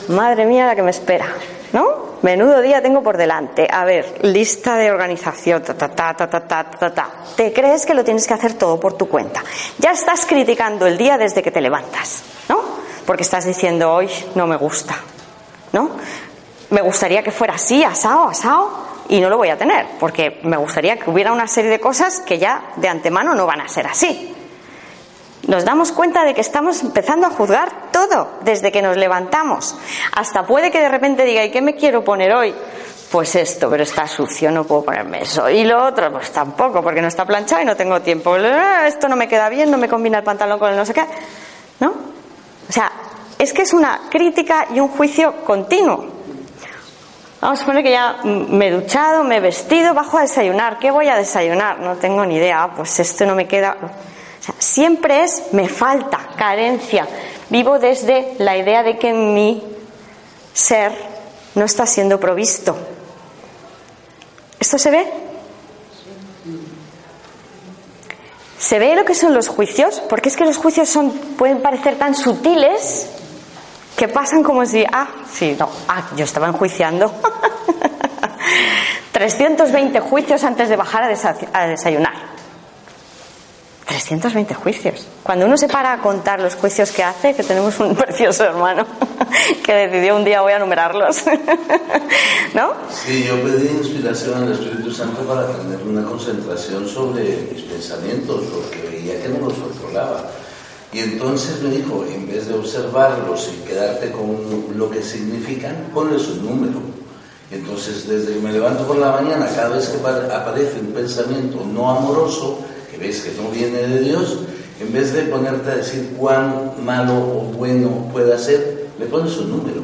madre mía la que me espera, ¿no? Menudo día tengo por delante. A ver, lista de organización, ta, ta, ta, ta, ta, ta, ta, Te crees que lo tienes que hacer todo por tu cuenta. Ya estás criticando el día desde que te levantas, ¿no? Porque estás diciendo, hoy no me gusta, ¿no? Me gustaría que fuera así, asado, asado, y no lo voy a tener, porque me gustaría que hubiera una serie de cosas que ya de antemano no van a ser así. Nos damos cuenta de que estamos empezando a juzgar todo desde que nos levantamos. Hasta puede que de repente diga, ¿y qué me quiero poner hoy? Pues esto, pero está sucio, no puedo ponerme eso. Y lo otro, pues tampoco, porque no está planchado y no tengo tiempo. Esto no me queda bien, no me combina el pantalón con el no sé qué. ¿No? O sea, es que es una crítica y un juicio continuo. Vamos a poner que ya me he duchado, me he vestido, bajo a desayunar. ¿Qué voy a desayunar? No tengo ni idea. Ah, pues esto no me queda. Siempre es me falta, carencia. Vivo desde la idea de que mi ser no está siendo provisto. ¿Esto se ve? ¿Se ve lo que son los juicios? Porque es que los juicios son, pueden parecer tan sutiles que pasan como si, ah, sí, no, ah, yo estaba enjuiciando. 320 juicios antes de bajar a, desayunar. 320 juicios. Cuando uno se para a contar los juicios que hace, que tenemos un precioso hermano que decidió un día voy a numerarlos. ¿No? Sí, yo pedí inspiración al Espíritu Santo para tener una concentración sobre mis pensamientos, porque veía que no los controlaba. Y entonces me dijo, en vez de observarlos y quedarte con lo que significan, ponles un número. Entonces, desde que me levanto por la mañana, cada vez que aparece un pensamiento no amoroso, ves que no viene de Dios, en vez de ponerte a decir cuán malo o bueno pueda ser, le pones un número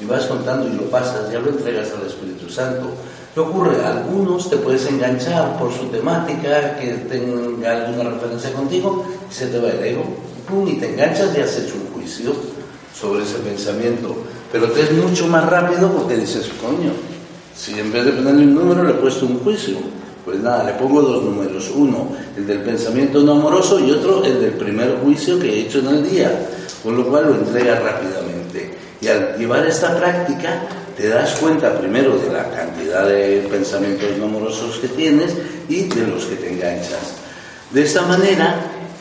y vas contando y lo pasas, ya lo entregas al Espíritu Santo. ¿Qué ocurre? Algunos te puedes enganchar por su temática, que tenga alguna referencia contigo, y se te va el ego, pum, y te enganchas y has hecho un juicio sobre ese pensamiento. Pero te es mucho más rápido porque dices, coño, si en vez de ponerle un número le he puesto un juicio, pues nada, le pongo dos números. Uno, el del pensamiento no amoroso y otro, el del primer juicio que he hecho en el día. Con lo cual lo entrega rápidamente. Y al llevar esta práctica, te das cuenta primero de la cantidad de pensamientos no amorosos que tienes y de los que te enganchas. De esta manera,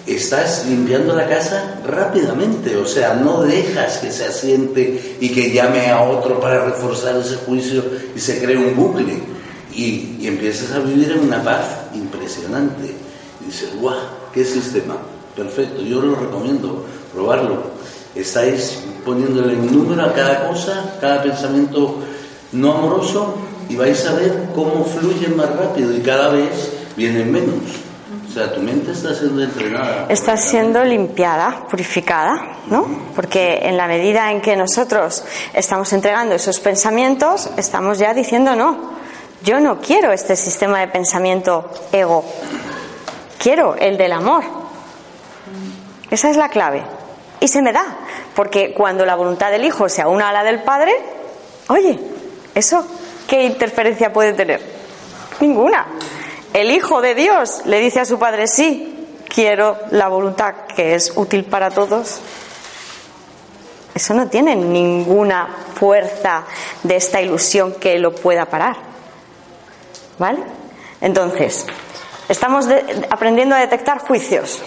estás limpiando la casa rápidamente, o sea, no dejas que se asiente y que llame a otro para reforzar ese juicio y se cree un bucle y, empiezas a vivir en una paz impresionante. Y dices, ¡guau! ¡Qué sistema! Perfecto, yo lo recomiendo, probarlo. Estáis poniéndole un número a cada cosa, cada pensamiento no amoroso, y vais a ver cómo fluyen más rápido y cada vez vienen menos. O sea, tu mente está siendo entrenada. Está siendo limpiada, purificada, ¿no? Porque en la medida en que nosotros estamos entregando esos pensamientos, estamos ya diciendo no. Yo no quiero este sistema de pensamiento ego, quiero el del amor. Esa es la clave. Y se me da, porque cuando la voluntad del Hijo se aúna a la del Padre, oye, ¿eso qué interferencia puede tener? Ninguna. El Hijo de Dios le dice a su Padre, sí, quiero la voluntad que es útil para todos. Eso no tiene ninguna fuerza de esta ilusión que lo pueda parar. ¿Vale? Entonces, estamos aprendiendo a detectar juicios.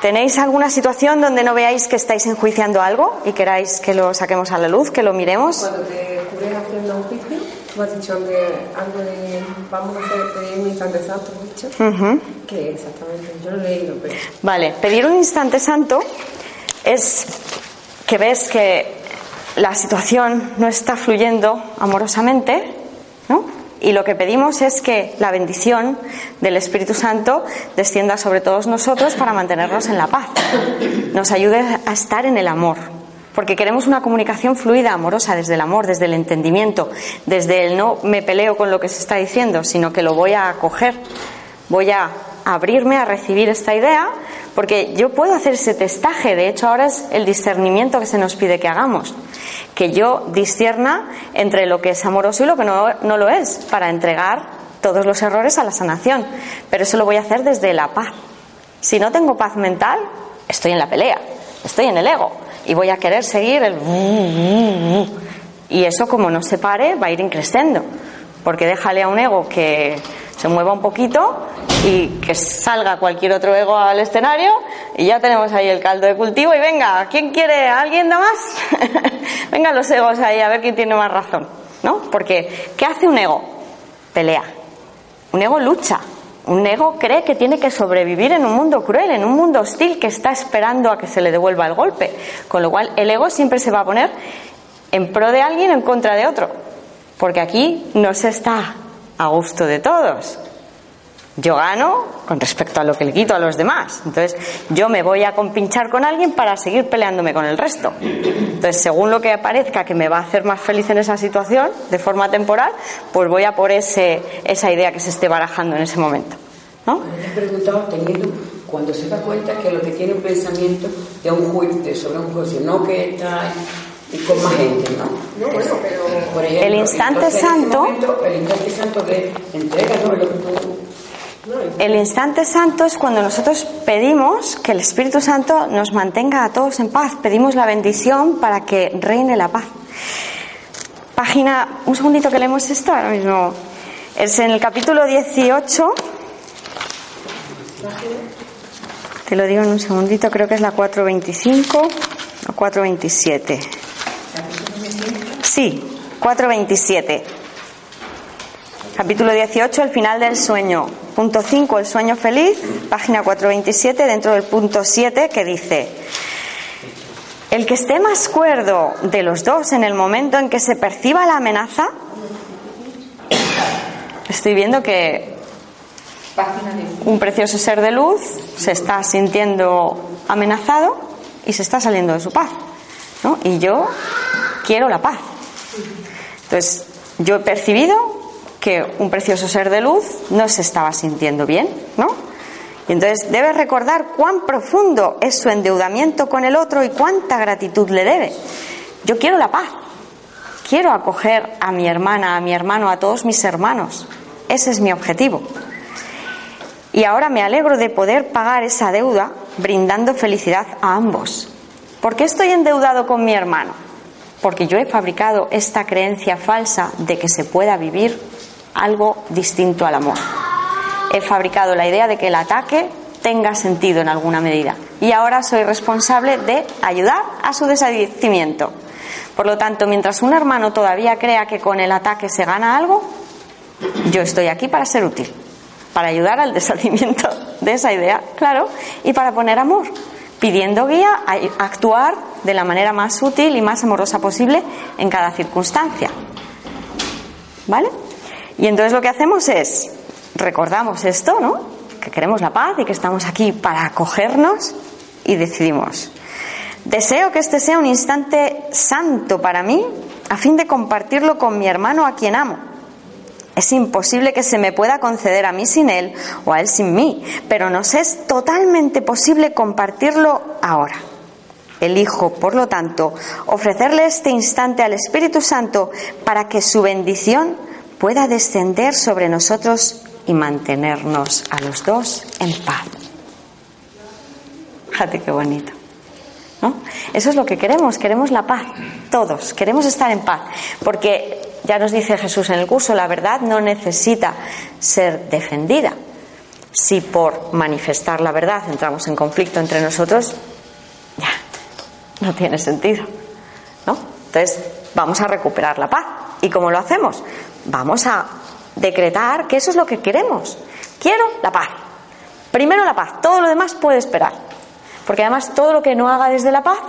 ¿Tenéis alguna situación donde no veáis que estáis enjuiciando algo y queráis que lo saquemos a la luz, que lo miremos? Cuando te descubres haciendo un juicio, tú has dicho que algo de vamos a hacer, pedir un instante santo, ¿has dicho? ¿Qué exactamente? Yo lo he leído, pero... Vale, pedir un instante santo es que ves que la situación no está fluyendo amorosamente, ¿no? Y lo que pedimos es que la bendición del Espíritu Santo descienda sobre todos nosotros para mantenernos en la paz. Nos ayude a estar en el amor. Porque queremos una comunicación fluida, amorosa, desde el amor, desde el entendimiento, desde el no me peleo con lo que se está diciendo, sino que lo voy a acoger. Voy a abrirme a recibir esta idea, porque yo puedo hacer ese testaje. De hecho, ahora es el discernimiento que se nos pide que hagamos que yo discierna entre lo que es amoroso y lo que no, no lo es, para entregar todos los errores a la sanación. Pero eso lo voy a hacer desde la paz. Si no tengo paz mental, estoy en la pelea, estoy en el ego y voy a querer seguir el... Y eso como no se pare va a ir increciendo, porque déjale a un ego que se mueva un poquito y que salga cualquier otro ego al escenario y ya tenemos ahí el caldo de cultivo y venga, ¿quién quiere? ¿Alguien da más? venga los egos ahí a ver quién tiene más razón, ¿no? Porque ¿qué hace un ego? Pelea. Un ego lucha. Un ego cree que tiene que sobrevivir en un mundo cruel, en un mundo hostil que está esperando a que se le devuelva el golpe. Con lo cual el ego siempre se va a poner en pro de alguien en contra de otro. Porque aquí no se está a gusto de todos. Yo gano con respecto a lo que le quito a los demás. Entonces, yo me voy a compinchar con alguien para seguir peleándome con el resto. Entonces, según lo que parezca que me va a hacer más feliz en esa situación, de forma temporal, pues voy a por ese, esa idea que se esté barajando en ese momento. ¿No? Preguntado, teniendo, cuando se da cuenta que lo que tiene un pensamiento de un juicio sobre un juicio, no que está y con más gente, ¿no? No, bueno, pero... el instante santo... el instante santo que entrega, ¿no? El instante santo es cuando nosotros pedimos que el Espíritu Santo nos mantenga a todos en paz. Pedimos la bendición para que reine la paz. Página, un segundito que leemos esto ahora mismo. Es en el capítulo 18. Te lo digo en un segundito, creo que es la 425 o 427. Sí, 4.27. Capítulo 18, el final del sueño. Punto 5, el sueño feliz. Página 4.27, dentro del punto 7, que dice, el que esté más cuerdo de los dos en el momento en que se perciba la amenaza, estoy viendo que un precioso ser de luz se está sintiendo amenazado y se está saliendo de su paz. ¿no? Y yo quiero la paz. Entonces, yo he percibido que un precioso ser de luz no se estaba sintiendo bien, ¿no? Y entonces debe recordar cuán profundo es su endeudamiento con el otro y cuánta gratitud le debe. Yo quiero la paz. Quiero acoger a mi hermana, a mi hermano, a todos mis hermanos. Ese es mi objetivo. Y ahora me alegro de poder pagar esa deuda brindando felicidad a ambos. ¿Por qué estoy endeudado con mi hermano? Porque yo he fabricado esta creencia falsa de que se pueda vivir algo distinto al amor. He fabricado la idea de que el ataque tenga sentido en alguna medida. Y ahora soy responsable de ayudar a su deshacimiento. Por lo tanto, mientras un hermano todavía crea que con el ataque se gana algo, yo estoy aquí para ser útil, para ayudar al deshacimiento de esa idea, claro, y para poner amor pidiendo guía a actuar de la manera más útil y más amorosa posible en cada circunstancia. ¿Vale? Y entonces lo que hacemos es, recordamos esto, ¿no? Que queremos la paz y que estamos aquí para acogernos y decidimos. Deseo que este sea un instante santo para mí a fin de compartirlo con mi hermano a quien amo. Es imposible que se me pueda conceder a mí sin Él o a Él sin mí, pero nos es totalmente posible compartirlo ahora. Elijo, por lo tanto, ofrecerle este instante al Espíritu Santo para que su bendición pueda descender sobre nosotros y mantenernos a los dos en paz. Fíjate qué bonito. ¿no? Eso es lo que queremos, queremos la paz, todos, queremos estar en paz, porque ya nos dice Jesús en el curso, la verdad no necesita ser defendida. Si por manifestar la verdad entramos en conflicto entre nosotros, ya, no tiene sentido. ¿no? Entonces, vamos a recuperar la paz. ¿Y cómo lo hacemos? Vamos a decretar que eso es lo que queremos. Quiero la paz. Primero la paz, todo lo demás puede esperar. Porque además todo lo que no haga desde la paz,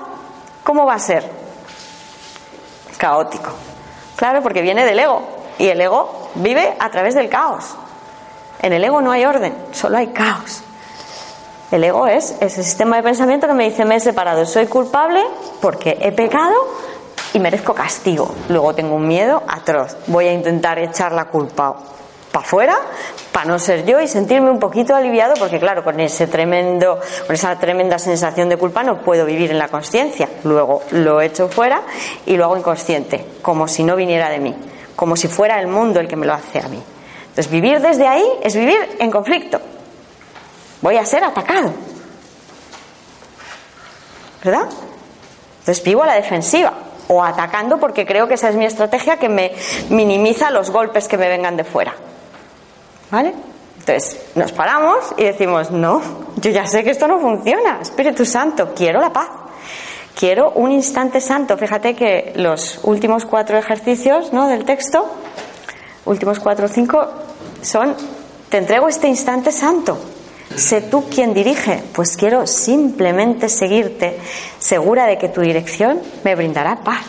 ¿cómo va a ser? Caótico. Claro, porque viene del ego. Y el ego vive a través del caos. En el ego no hay orden, solo hay caos. El ego es ese sistema de pensamiento que me dice me he separado, soy culpable porque he pecado y merezco castigo. Luego tengo un miedo atroz. Voy a intentar echar la culpa para afuera para no ser yo y sentirme un poquito aliviado porque claro con ese tremendo con esa tremenda sensación de culpa no puedo vivir en la conciencia luego lo echo fuera y lo hago inconsciente como si no viniera de mí como si fuera el mundo el que me lo hace a mí. Entonces vivir desde ahí es vivir en conflicto. Voy a ser atacado. ¿verdad? entonces vivo a la defensiva o atacando porque creo que esa es mi estrategia que me minimiza los golpes que me vengan de fuera ¿Vale? Entonces nos paramos y decimos, no, yo ya sé que esto no funciona, Espíritu Santo, quiero la paz, quiero un instante santo. Fíjate que los últimos cuatro ejercicios ¿no? del texto, últimos cuatro o cinco, son, te entrego este instante santo. Sé tú quien dirige, pues quiero simplemente seguirte, segura de que tu dirección me brindará paz.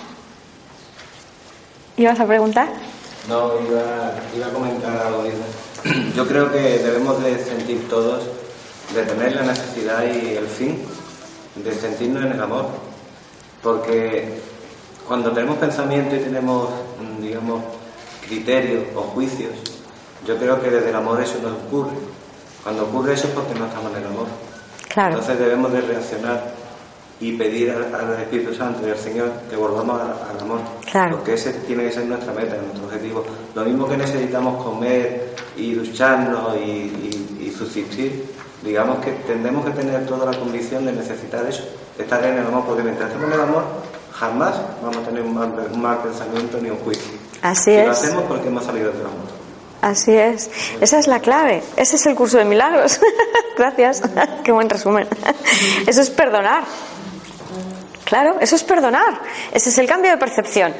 ¿Ibas a preguntar? No, iba, iba a comentar algo, yo creo que debemos de sentir todos, de tener la necesidad y el fin de sentirnos en el amor. Porque cuando tenemos pensamiento y tenemos, mm, digamos, criterios o juicios, yo creo que desde el amor eso no ocurre. Cuando ocurre eso es porque no estamos en el amor. Claro. Entonces debemos de reaccionar y pedir al, Espíritu Santo y al Señor que volvamos al, amor. Porque ese tiene que ser nuestra meta, nuestro objetivo. Lo mismo que necesitamos comer y ducharnos y, subsistir, digamos que tendremos que tener toda la condición de necesitar eso, estar en el amor, porque mientras estemos en el amor, jamás vamos a tener un mal, pensamiento ni un juicio. Así es. Lo hacemos porque hemos salido del amor. Así es. Esa es la clave. Ese es el curso de milagros. Gracias. Qué buen resumen. Eso es perdonar. Claro, eso es perdonar. Ese es el cambio de percepción.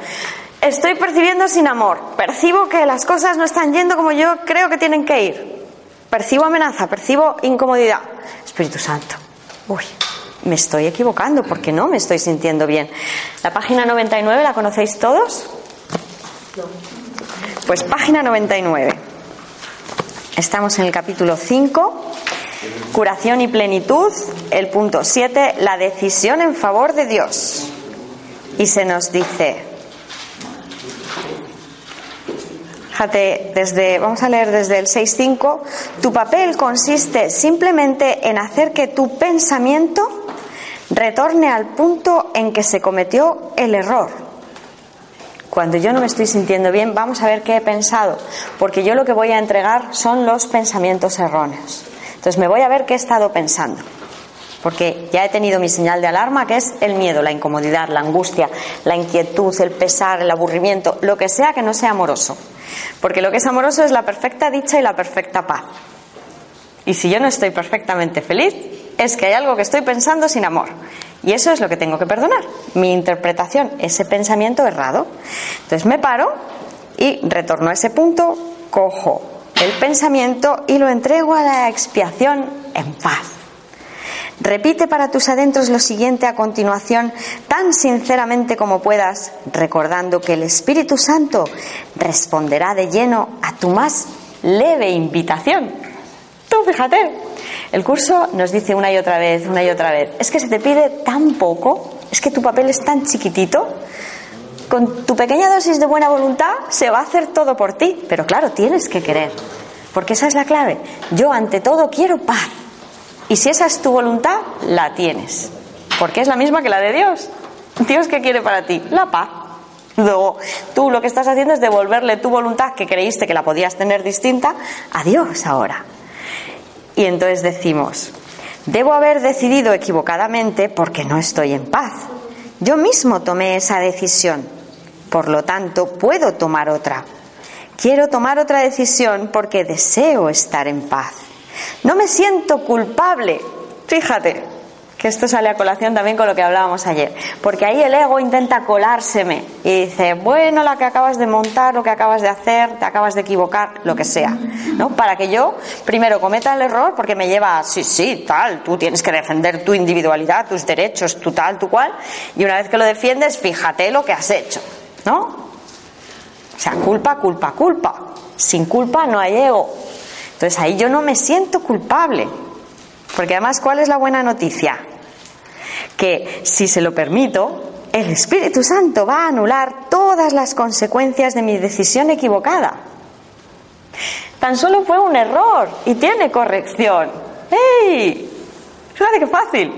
Estoy percibiendo sin amor. Percibo que las cosas no están yendo como yo creo que tienen que ir. Percibo amenaza, percibo incomodidad. Espíritu Santo. Uy, me estoy equivocando porque no me estoy sintiendo bien. La página 99, ¿la conocéis todos? Pues página 99. Estamos en el capítulo 5 Curación y plenitud, el punto 7, la decisión en favor de Dios. Y se nos dice, fíjate, desde, vamos a leer desde el 6.5, tu papel consiste simplemente en hacer que tu pensamiento retorne al punto en que se cometió el error. Cuando yo no me estoy sintiendo bien, vamos a ver qué he pensado, porque yo lo que voy a entregar son los pensamientos erróneos. Entonces me voy a ver qué he estado pensando. Porque ya he tenido mi señal de alarma, que es el miedo, la incomodidad, la angustia, la inquietud, el pesar, el aburrimiento, lo que sea que no sea amoroso. Porque lo que es amoroso es la perfecta dicha y la perfecta paz. Y si yo no estoy perfectamente feliz, es que hay algo que estoy pensando sin amor. Y eso es lo que tengo que perdonar. Mi interpretación, ese pensamiento errado. Entonces me paro y retorno a ese punto, cojo el pensamiento y lo entrego a la expiación en paz. Repite para tus adentros lo siguiente a continuación, tan sinceramente como puedas, recordando que el Espíritu Santo responderá de lleno a tu más leve invitación. Tú fíjate, el curso nos dice una y otra vez, una y otra vez, es que se te pide tan poco, es que tu papel es tan chiquitito, con tu pequeña dosis de buena voluntad se va a hacer todo por ti, pero claro, tienes que querer, porque esa es la clave. Yo ante todo quiero paz. Y si esa es tu voluntad, la tienes, porque es la misma que la de Dios. Dios, ¿qué quiere para ti? La paz. Luego, tú lo que estás haciendo es devolverle tu voluntad, que creíste que la podías tener distinta, a Dios ahora. Y entonces decimos, debo haber decidido equivocadamente porque no estoy en paz. Yo mismo tomé esa decisión, por lo tanto puedo tomar otra. Quiero tomar otra decisión porque deseo estar en paz. No me siento culpable. Fíjate, que esto sale a colación también con lo que hablábamos ayer, porque ahí el ego intenta colárseme y dice, bueno, lo que acabas de montar, lo que acabas de hacer, te acabas de equivocar, lo que sea, ¿no? Para que yo primero cometa el error porque me lleva, sí, sí, tal, tú tienes que defender tu individualidad, tus derechos, tu tal, tu cual, y una vez que lo defiendes, fíjate lo que has hecho, ¿no? O sea, culpa, culpa, culpa. Sin culpa no hay ego. Entonces ahí yo no me siento culpable. Porque además, ¿cuál es la buena noticia? que si se lo permito, el Espíritu Santo va a anular todas las consecuencias de mi decisión equivocada. Tan solo fue un error y tiene corrección. ¡Ey! Fíjate qué fácil.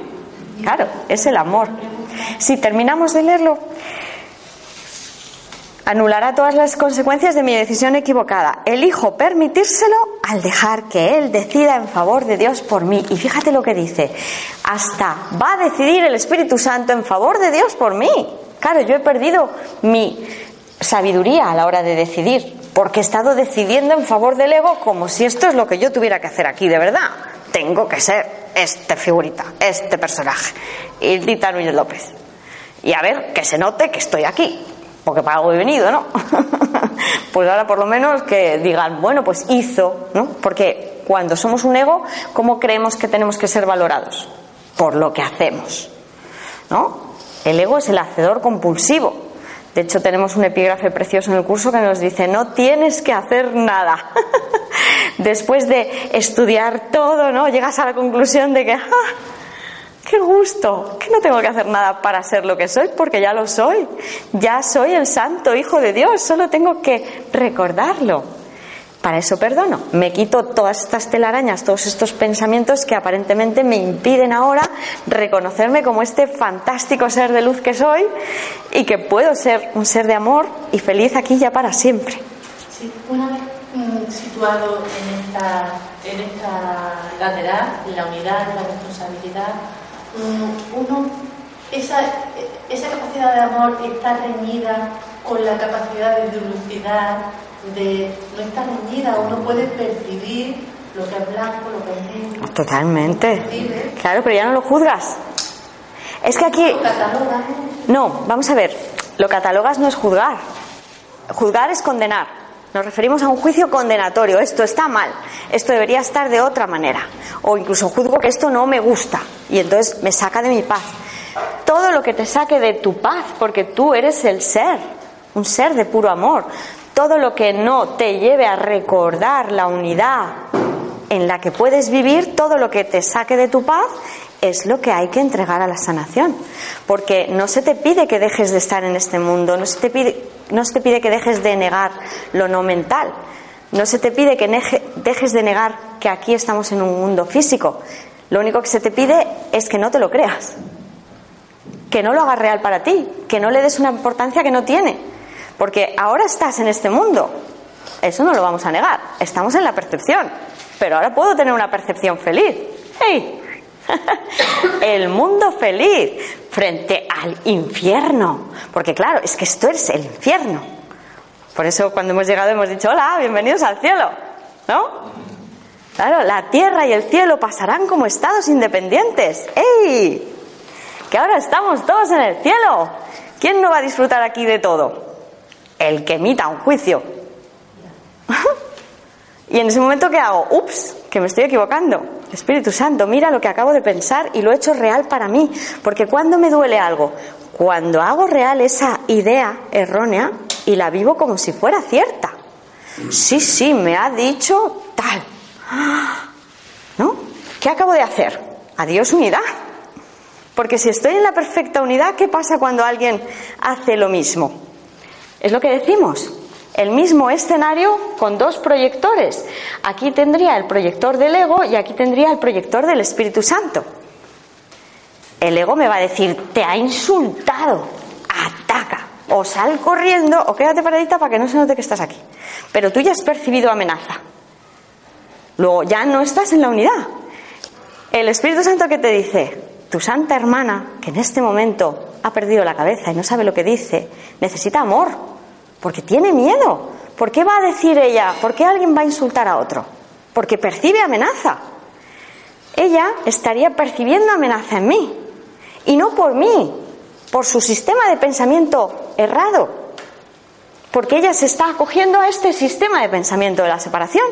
Claro, es el amor. Si terminamos de leerlo, anulará todas las consecuencias de mi decisión equivocada. Elijo permitírselo al dejar que Él decida en favor de Dios por mí. Y fíjate lo que dice, hasta va a decidir el Espíritu Santo en favor de Dios por mí. Claro, yo he perdido mi sabiduría a la hora de decidir, porque he estado decidiendo en favor del ego como si esto es lo que yo tuviera que hacer aquí, de verdad. Tengo que ser este figurita, este personaje, Ildita Núñez López. Y a ver, que se note que estoy aquí porque para algo he venido, ¿no? pues ahora por lo menos que digan, bueno, pues hizo, ¿no? Porque cuando somos un ego, ¿cómo creemos que tenemos que ser valorados? Por lo que hacemos, ¿no? El ego es el hacedor compulsivo. De hecho, tenemos un epígrafe precioso en el curso que nos dice, no tienes que hacer nada. Después de estudiar todo, ¿no? Llegas a la conclusión de que, ¡ah! ¡Qué gusto! Que no tengo que hacer nada para ser lo que soy, porque ya lo soy. Ya soy el santo Hijo de Dios, solo tengo que recordarlo. Para eso perdono. Me quito todas estas telarañas, todos estos pensamientos que aparentemente me impiden ahora reconocerme como este fantástico ser de luz que soy y que puedo ser un ser de amor y feliz aquí ya para siempre. Sí, una vez mm, situado en esta, en esta lateral, la unidad, la responsabilidad, uno, esa, esa capacidad de amor está reñida con la capacidad de dulcidad, de no está reñida, uno puede percibir lo que es blanco, lo que es negro. Totalmente. Claro, pero ya no lo juzgas. Es que aquí. No, vamos a ver. Lo catalogas no es juzgar. Juzgar es condenar. Nos referimos a un juicio condenatorio. Esto está mal. Esto debería estar de otra manera. O incluso juzgo que esto no me gusta y entonces me saca de mi paz. Todo lo que te saque de tu paz, porque tú eres el ser, un ser de puro amor. Todo lo que no te lleve a recordar la unidad en la que puedes vivir, todo lo que te saque de tu paz, es lo que hay que entregar a la sanación. Porque no se te pide que dejes de estar en este mundo, no se te pide, no se te pide que dejes de negar lo no mental, no se te pide que dejes de negar que aquí estamos en un mundo físico. Lo único que se te pide es que no te lo creas, que no lo hagas real para ti, que no le des una importancia que no tiene. Porque ahora estás en este mundo, eso no lo vamos a negar, estamos en la percepción, pero ahora puedo tener una percepción feliz. ¡Hey! el mundo feliz frente al infierno. Porque claro, es que esto es el infierno. Por eso cuando hemos llegado hemos dicho, hola, bienvenidos al cielo. ¿No? Claro, la tierra y el cielo pasarán como estados independientes. ¡Ey! Que ahora estamos todos en el cielo. ¿Quién no va a disfrutar aquí de todo? El que emita un juicio. y en ese momento, ¿qué hago? Ups, que me estoy equivocando. Espíritu Santo, mira lo que acabo de pensar y lo he hecho real para mí. Porque cuando me duele algo, cuando hago real esa idea errónea y la vivo como si fuera cierta. Sí, sí, me ha dicho tal. ¿No? ¿Qué acabo de hacer? Adiós unidad. Porque si estoy en la perfecta unidad, ¿qué pasa cuando alguien hace lo mismo? Es lo que decimos. El mismo escenario con dos proyectores. Aquí tendría el proyector del ego y aquí tendría el proyector del Espíritu Santo. El ego me va a decir, te ha insultado, ataca, o sal corriendo o quédate paradita para que no se note que estás aquí. Pero tú ya has percibido amenaza. Luego ya no estás en la unidad. El Espíritu Santo que te dice, tu santa hermana, que en este momento ha perdido la cabeza y no sabe lo que dice, necesita amor, porque tiene miedo. ¿Por qué va a decir ella? ¿Por qué alguien va a insultar a otro? Porque percibe amenaza. Ella estaría percibiendo amenaza en mí, y no por mí, por su sistema de pensamiento errado, porque ella se está acogiendo a este sistema de pensamiento de la separación.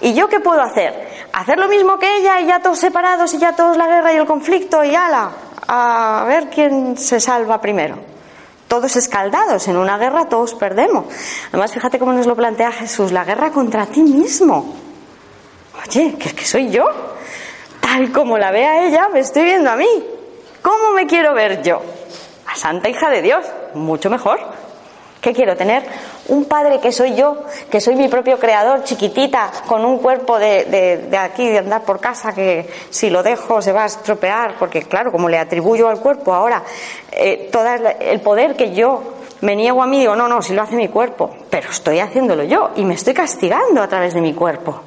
¿Y yo qué puedo hacer? Hacer lo mismo que ella y ya todos separados y ya todos la guerra y el conflicto y ala, a ver quién se salva primero. Todos escaldados en una guerra, todos perdemos. Además, fíjate cómo nos lo plantea Jesús, la guerra contra ti mismo. Oye, ¿qué es que soy yo? Tal como la vea ella, me estoy viendo a mí. ¿Cómo me quiero ver yo? A santa hija de Dios, mucho mejor. ¿Qué quiero tener? Un padre que soy yo, que soy mi propio creador, chiquitita, con un cuerpo de, aquí, de andar por casa, que si lo dejo se va a estropear, porque claro, como le atribuyo al cuerpo ahora eh, todo el poder que yo me niego a mí, digo, no, no, si lo hace mi cuerpo, pero estoy haciéndolo yo y me estoy castigando a través de mi cuerpo.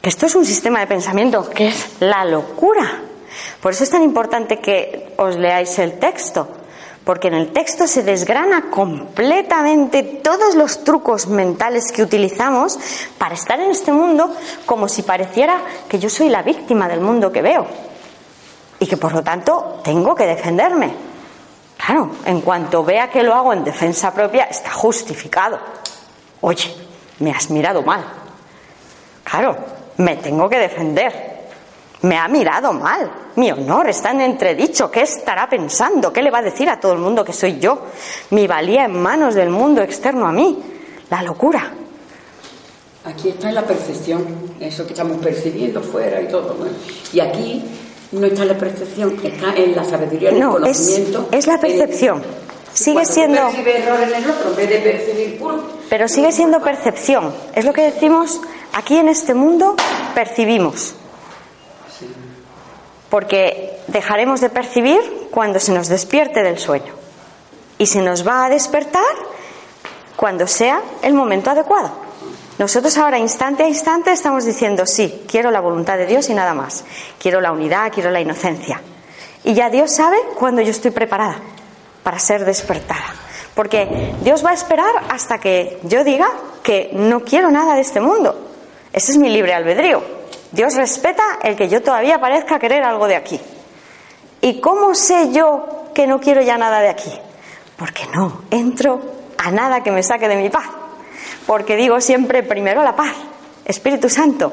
Que esto es un sistema de pensamiento que es la locura. Por eso es tan importante que os leáis el texto, porque en el texto se desgrana completamente todos los trucos mentales que utilizamos para estar en este mundo como si pareciera que yo soy la víctima del mundo que veo y que por lo tanto tengo que defenderme. Claro, en cuanto vea que lo hago en defensa propia, está justificado. Oye, me has mirado mal. Claro, me tengo que defender. Me ha mirado mal. Mi honor está en entredicho. ¿Qué estará pensando? ¿Qué le va a decir a todo el mundo que soy yo? Mi valía en manos del mundo externo a mí. La locura. Aquí está la percepción, eso que estamos percibiendo fuera y todo. Y aquí no está la percepción, está en la sabiduría, en el conocimiento. Es, es la percepción. sigue siendo. Pero sigue siendo percepción. Es lo que decimos aquí en este mundo, percibimos porque dejaremos de percibir cuando se nos despierte del sueño y se nos va a despertar cuando sea el momento adecuado. Nosotros ahora, instante a instante, estamos diciendo, sí, quiero la voluntad de Dios y nada más. Quiero la unidad, quiero la inocencia. Y ya Dios sabe cuándo yo estoy preparada para ser despertada. Porque Dios va a esperar hasta que yo diga que no quiero nada de este mundo. Ese es mi libre albedrío. Dios respeta el que yo todavía parezca querer algo de aquí. ¿Y cómo sé yo que no quiero ya nada de aquí? Porque no entro a nada que me saque de mi paz. Porque digo siempre primero la paz. Espíritu Santo,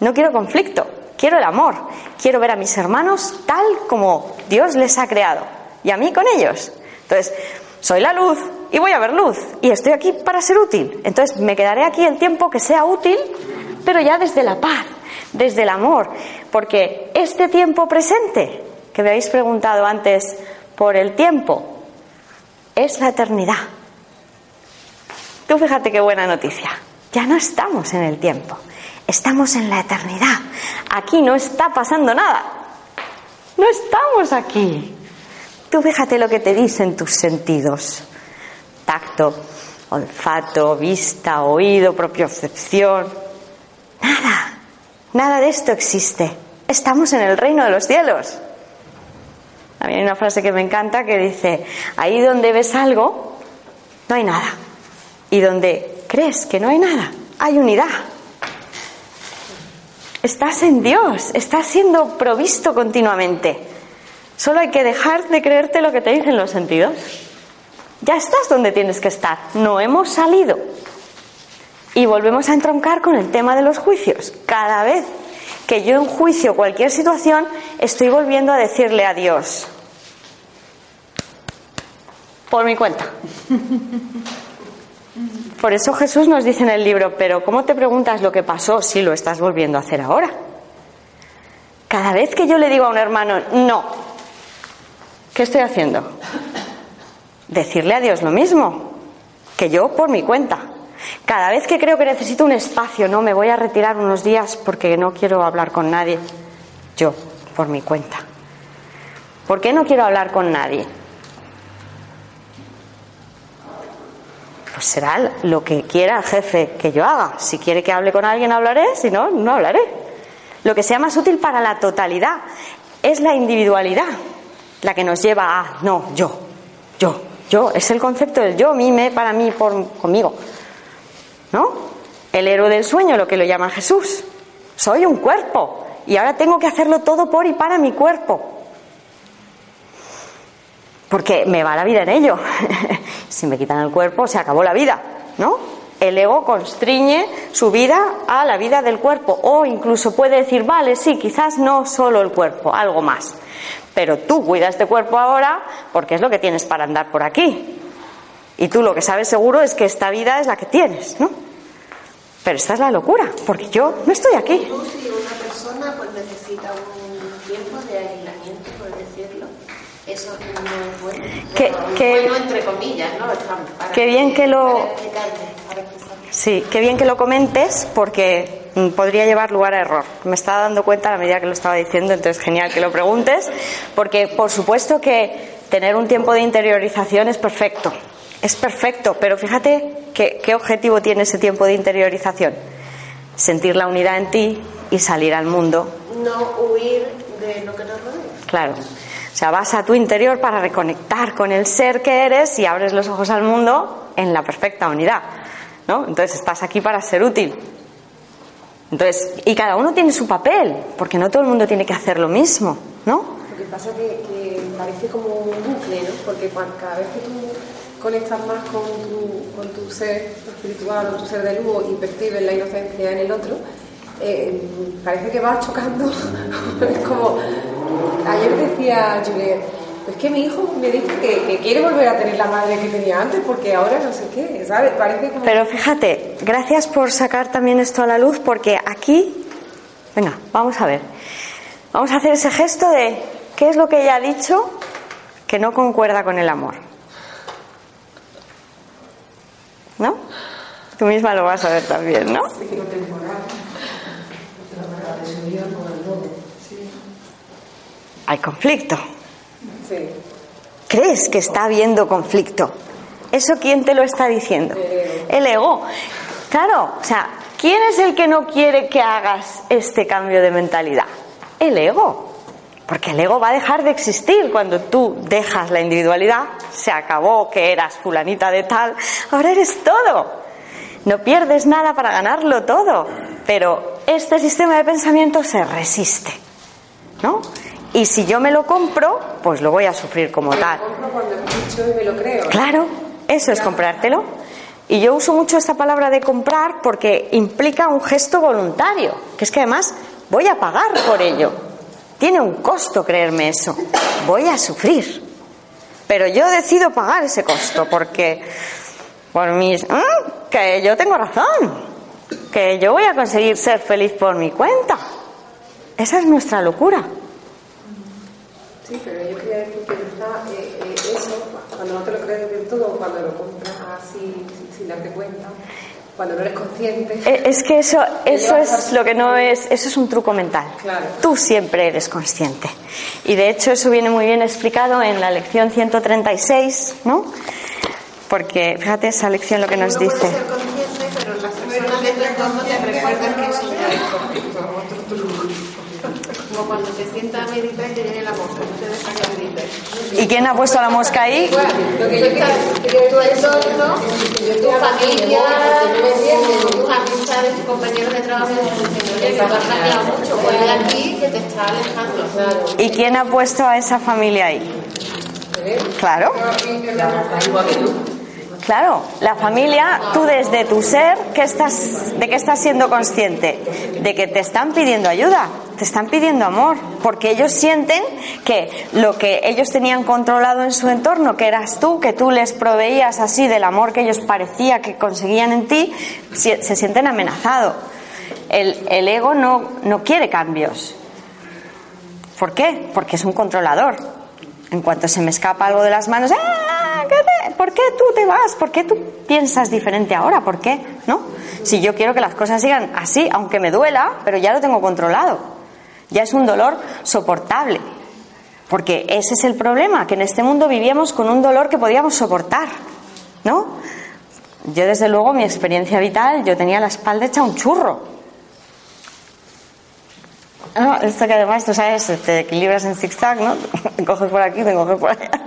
no quiero conflicto, quiero el amor. Quiero ver a mis hermanos tal como Dios les ha creado y a mí con ellos. Entonces, soy la luz y voy a ver luz y estoy aquí para ser útil. Entonces, me quedaré aquí el tiempo que sea útil, pero ya desde la paz, desde el amor, porque este tiempo presente, que me habéis preguntado antes por el tiempo, es la eternidad. Tú fíjate qué buena noticia. Ya no estamos en el tiempo, estamos en la eternidad. Aquí no está pasando nada. No estamos aquí. Tú fíjate lo que te dicen tus sentidos. Tacto, olfato, vista, oído, propiocepción. Nada. Nada de esto existe. Estamos en el reino de los cielos. A mí hay una frase que me encanta que dice, ahí donde ves algo, no hay nada. Y donde crees que no hay nada, hay unidad. Estás en Dios, estás siendo provisto continuamente. Solo hay que dejar de creerte lo que te dicen los sentidos. Ya estás donde tienes que estar. No hemos salido. Y volvemos a entroncar con el tema de los juicios. Cada vez que yo enjuicio cualquier situación, estoy volviendo a decirle a Dios, por mi cuenta. Por eso Jesús nos dice en el libro, pero ¿cómo te preguntas lo que pasó si lo estás volviendo a hacer ahora? Cada vez que yo le digo a un hermano, no, ¿qué estoy haciendo? Decirle a Dios lo mismo. que yo por mi cuenta. Cada vez que creo que necesito un espacio, no, me voy a retirar unos días porque no quiero hablar con nadie. Yo, por mi cuenta. ¿Por qué no quiero hablar con nadie? Pues será lo que quiera el jefe que yo haga. Si quiere que hable con alguien, hablaré, si no, no hablaré. Lo que sea más útil para la totalidad es la individualidad, la que nos lleva a, no, yo, yo, yo, es el concepto del yo, mí, me, para mí, por, conmigo. ¿No? El héroe del sueño, lo que lo llama Jesús. Soy un cuerpo y ahora tengo que hacerlo todo por y para mi cuerpo. Porque me va la vida en ello. si me quitan el cuerpo, se acabó la vida, ¿no? El ego constriñe su vida a la vida del cuerpo o incluso puede decir, vale, sí, quizás no solo el cuerpo, algo más. Pero tú cuida este cuerpo ahora porque es lo que tienes para andar por aquí. Y tú lo que sabes seguro es que esta vida es la que tienes, ¿no? Pero esta es la locura, porque yo no estoy aquí. Tú, si una persona pues, necesita un tiempo de aislamiento, por decirlo, eso no es bueno. Que, bueno, entre comillas, ¿no? qué bien que lo. Sí, qué bien que lo comentes, porque Mm, podría llevar lugar a error. Me estaba dando cuenta a la medida que lo estaba diciendo, entonces genial que lo preguntes, porque por supuesto que tener un tiempo de interiorización es perfecto, es perfecto, pero fíjate qué objetivo tiene ese tiempo de interiorización. Sentir la unidad en ti y salir al mundo. No huir de lo que nos rodea. Claro. O sea, vas a tu interior para reconectar con el ser que eres y abres los ojos al mundo en la perfecta unidad. ¿no? Entonces estás aquí para ser útil. Entonces, y cada uno tiene su papel, porque no todo el mundo tiene que hacer lo mismo, ¿no? Lo que pasa es que, parece como un bucle, ¿no? Porque cada vez que tú conectas más con tu, con tu ser espiritual o tu ser de luz y percibes la inocencia en el otro, eh, parece que vas chocando. es como, ayer decía Juliet, es que mi hijo me dice que, quiere volver a tener la madre que tenía antes porque ahora no sé qué, ¿sabes? Parece como... Pero fíjate, gracias por sacar también esto a la luz porque aquí, venga, vamos a ver, vamos a hacer ese gesto de qué es lo que ella ha dicho que no concuerda con el amor. ¿No? Tú misma lo vas a ver también, ¿no? Hay conflicto. ¿Crees que está habiendo conflicto? ¿Eso quién te lo está diciendo? El ego. Claro, o sea, ¿quién es el que no quiere que hagas este cambio de mentalidad? El ego. Porque el ego va a dejar de existir cuando tú dejas la individualidad. Se acabó que eras fulanita de tal, ahora eres todo. No pierdes nada para ganarlo todo. Pero este sistema de pensamiento se resiste. ¿No? Y si yo me lo compro, pues lo voy a sufrir como tal. Claro, eso es comprártelo. Y yo uso mucho esta palabra de comprar porque implica un gesto voluntario, que es que además voy a pagar por ello. Tiene un costo creerme eso. Voy a sufrir. Pero yo decido pagar ese costo porque por mis ¡ah! que yo tengo razón, que yo voy a conseguir ser feliz por mi cuenta. Esa es nuestra locura. Sí, pero yo quería decir que está eh, eh, eso, cuando no te lo crees del todo, cuando lo compras así sin darte cuenta, cuando no eres consciente. Eh, es que eso, eso es lo que no es, eso es un truco mental. Claro. Tú siempre eres consciente. Y de hecho eso viene muy bien explicado en la lección 136, ¿no? Porque fíjate esa lección lo que nos dice. Pero las personas recuerdan que es cuando te sientas a meditar y te viene la mosca, no te dejas que medites. ¿Y quién ha puesto la mosca ahí? tu entorno, tu familia, tus amistades, tus compañeros de trabajo, que tú has mucho, pues aquí que te está alejando. ¿Y quién ha puesto a esa familia ahí? Claro. Claro, la familia, tú desde tu ser, ¿qué estás, ¿de qué estás siendo consciente? De que te están pidiendo ayuda, te están pidiendo amor, porque ellos sienten que lo que ellos tenían controlado en su entorno, que eras tú, que tú les proveías así del amor que ellos parecía que conseguían en ti, se, sienten amenazados. El, el ego no, no quiere cambios. ¿Por qué? Porque es un controlador. En cuanto se me escapa algo de las manos, ¡ah! ¿por qué tú te vas? ¿Por qué tú piensas diferente ahora? ¿Por qué? ¿No? Si yo quiero que las cosas sigan así, aunque me duela, pero ya lo tengo controlado. Ya es un dolor soportable. Porque ese es el problema, que en este mundo vivíamos con un dolor que podíamos soportar. ¿No? Yo, desde luego, mi experiencia vital, yo tenía la espalda hecha un churro. No, esto que además, tú sabes, te equilibras en zigzag, ¿no? Te coges por aquí, te coges por allá.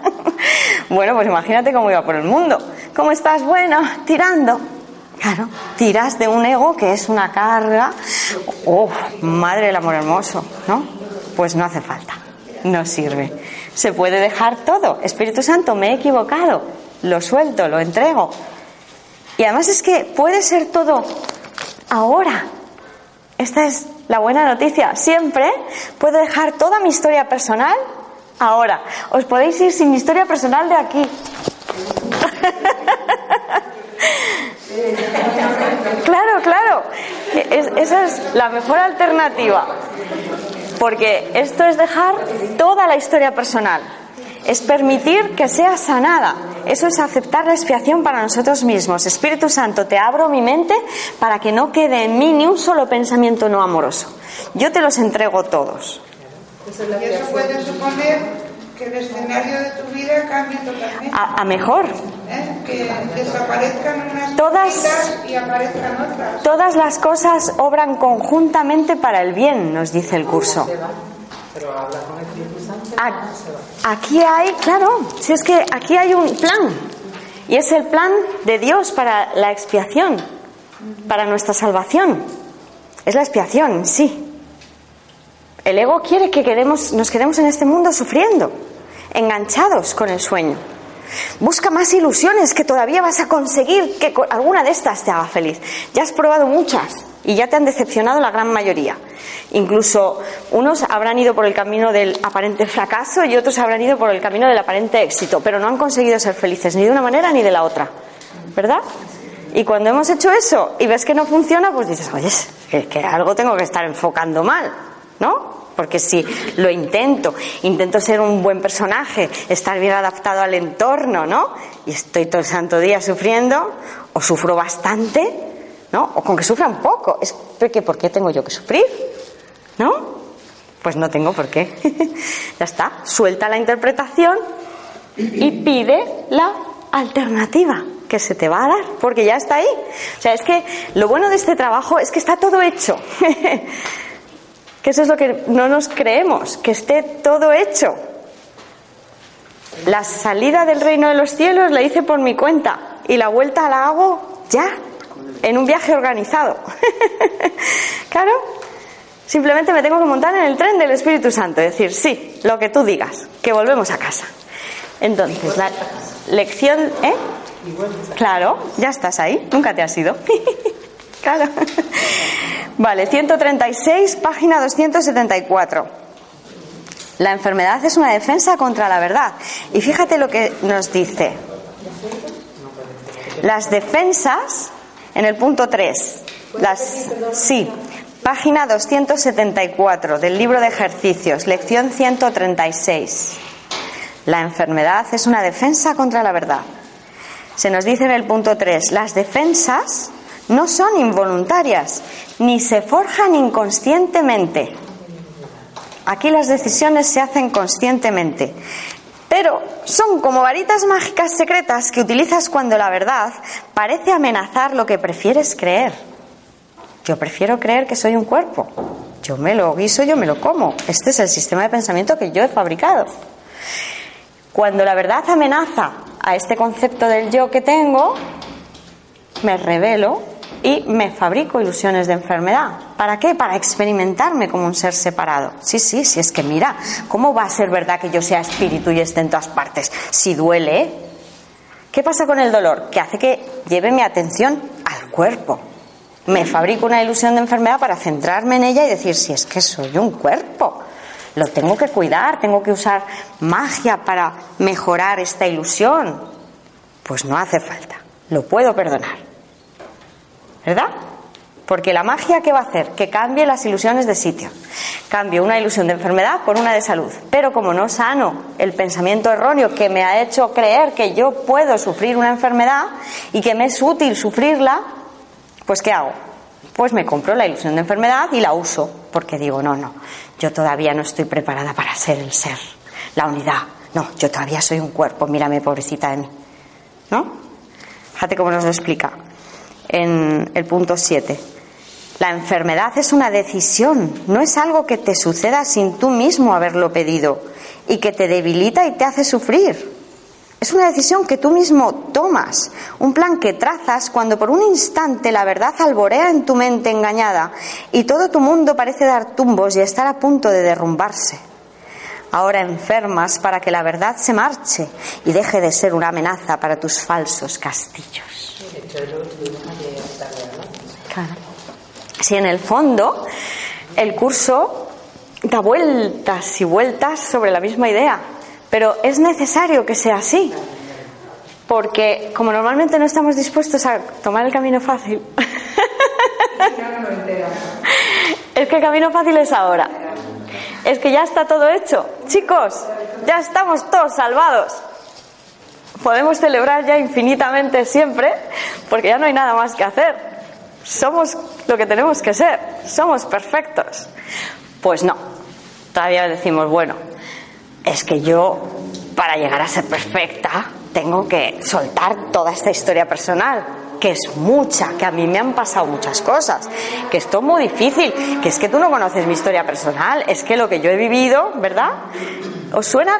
Bueno, pues imagínate cómo iba por el mundo. ¿Cómo estás? Bueno, tirando. Claro, tiras de un ego que es una carga. ¡Oh, madre del amor hermoso! ¿No? Pues no hace falta. No sirve. Se puede dejar todo. Espíritu Santo, me he equivocado. Lo suelto, lo entrego. Y además es que puede ser todo ahora. Esta es la buena noticia. Siempre puedo dejar toda mi historia personal ahora. Os podéis ir sin mi historia personal de aquí. claro, claro. esa es la mejor alternativa. Porque esto es dejar toda la historia personal. Es permitir que sea sanada. Eso es aceptar la expiación para nosotros mismos. Espíritu Santo, te abro mi mente para que no quede en mí ni un solo pensamiento no amoroso. Yo te los entrego todos. Y eso puede suponer que el escenario de tu vida cambie totalmente. A, mejor. ¿Eh? Que desaparezcan unas todas, y aparezcan otras. Todas las cosas obran conjuntamente para el bien, nos dice el curso. Pero habla con el Aquí hay, claro, si es que aquí hay un plan. Y es el plan de Dios para la expiación, para nuestra salvación. Es la expiación, sí. El ego quiere que quedemos, nos quedemos en este mundo sufriendo, enganchados con el sueño. Busca más ilusiones que todavía vas a conseguir que alguna de estas te haga feliz. Ya has probado muchas y ya te han decepcionado la gran mayoría. Incluso unos habrán ido por el camino del aparente fracaso y otros habrán ido por el camino del aparente éxito, pero no han conseguido ser felices ni de una manera ni de la otra. ¿Verdad? Y cuando hemos hecho eso y ves que no funciona, pues dices, oye, es que algo tengo que estar enfocando mal, ¿no? Porque si lo intento, intento ser un buen personaje, estar bien adaptado al entorno, ¿no? Y estoy todo el santo día sufriendo, o sufro bastante, ¿no? O con que sufra un poco. Es porque, ¿por qué tengo yo que sufrir? ¿No? Pues no tengo por qué. ya está. Suelta la interpretación y pide la alternativa que se te va a dar, porque ya está ahí. O sea, es que lo bueno de este trabajo es que está todo hecho. que eso es lo que no nos creemos, que esté todo hecho. La salida del reino de los cielos la hice por mi cuenta y la vuelta la hago ya, en un viaje organizado. claro, Simplemente me tengo que montar en el tren del Espíritu Santo, decir, sí, lo que tú digas, que volvemos a casa. Entonces, la lección, ¿eh? Claro, ya estás ahí, nunca te has ido. claro. Vale, 136, página 274. La enfermedad es una defensa contra la verdad. Y fíjate lo que nos dice. Las defensas, en el punto 3, las, sí, Página 274 del libro de ejercicios, lección 136. La enfermedad es una defensa contra la verdad. Se nos dice en el punto 3, las defensas no son involuntarias ni se forjan inconscientemente. Aquí las decisiones se hacen conscientemente, pero son como varitas mágicas secretas que utilizas cuando la verdad parece amenazar lo que prefieres creer. Yo prefiero creer que soy un cuerpo. Yo me lo guiso, yo me lo como. Este es el sistema de pensamiento que yo he fabricado. Cuando la verdad amenaza a este concepto del yo que tengo, me revelo y me fabrico ilusiones de enfermedad. ¿Para qué? Para experimentarme como un ser separado. Sí, sí, sí, es que mira, ¿cómo va a ser verdad que yo sea espíritu y esté en todas partes? Si duele, ¿qué pasa con el dolor? Que hace que lleve mi atención al cuerpo me fabrico una ilusión de enfermedad para centrarme en ella y decir, si es que soy un cuerpo, lo tengo que cuidar, tengo que usar magia para mejorar esta ilusión. Pues no hace falta, lo puedo perdonar. ¿Verdad? Porque la magia, ¿qué va a hacer? Que cambie las ilusiones de sitio. Cambie una ilusión de enfermedad por una de salud. Pero como no sano el pensamiento erróneo que me ha hecho creer que yo puedo sufrir una enfermedad y que me es útil sufrirla, pues ¿qué hago? Pues me compro la ilusión de enfermedad y la uso. Porque digo, no, no, yo todavía no estoy preparada para ser el ser, la unidad. No, yo todavía soy un cuerpo, mírame, pobrecita de mí. ¿No? Fíjate cómo nos lo explica en el punto 7. La enfermedad es una decisión, no es algo que te suceda sin tú mismo haberlo pedido y que te debilita y te hace sufrir. Es una decisión que tú mismo tomas, un plan que trazas cuando por un instante la verdad alborea en tu mente engañada y todo tu mundo parece dar tumbos y estar a punto de derrumbarse. Ahora enfermas para que la verdad se marche y deje de ser una amenaza para tus falsos castillos. Si en el fondo el curso da vueltas y vueltas sobre la misma idea, pero es necesario que sea así, porque como normalmente no estamos dispuestos a tomar el camino fácil, es que el camino fácil es ahora, es que ya está todo hecho, chicos, ya estamos todos salvados. Podemos celebrar ya infinitamente siempre, porque ya no hay nada más que hacer somos lo que tenemos que ser, somos perfectos. Pues no, todavía decimos, bueno, es que yo para llegar a ser perfecta tengo que soltar toda esta historia personal, que es mucha, que a mí me han pasado muchas cosas, que esto es muy difícil, que es que tú no conoces mi historia personal, es que lo que yo he vivido, ¿verdad? ¿Os suena